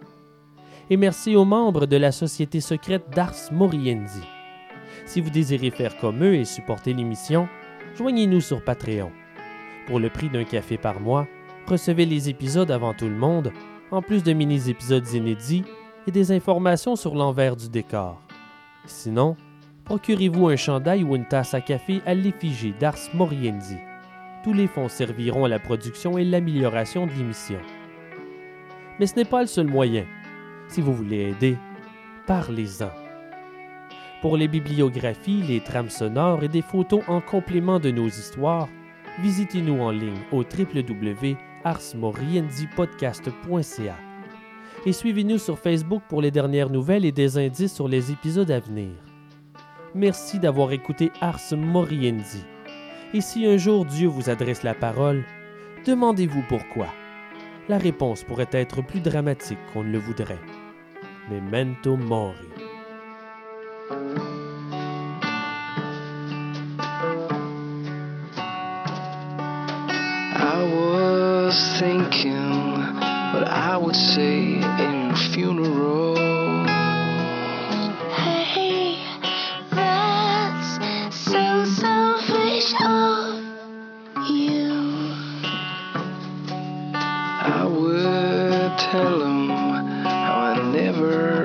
et merci aux membres de la société secrète d'Ars Moriendi. Si vous désirez faire comme eux et supporter l'émission, joignez-nous sur Patreon. Pour le prix d'un café par mois, recevez les épisodes avant tout le monde, en plus de mini-épisodes inédits et des informations sur l'envers du décor. Sinon, procurez-vous un chandail ou une tasse à café à l'effigie d'Ars Moriendi. Tous les fonds serviront à la production et l'amélioration de l'émission. Mais ce n'est pas le seul moyen. Si vous voulez aider, parlez-en. Pour les bibliographies, les trames sonores et des photos en complément de nos histoires, visitez-nous en ligne au www.arsmoriendipodcast.ca et suivez-nous sur Facebook pour les dernières nouvelles et des indices sur les épisodes à venir. Merci d'avoir écouté Ars Moriendi. Et si un jour Dieu vous adresse la parole, demandez-vous pourquoi. La réponse pourrait être plus dramatique qu'on ne le voudrait. Memento mori. Was thinking what I would say in a funeral. Hey, that's so selfish of you. I would tell him how I never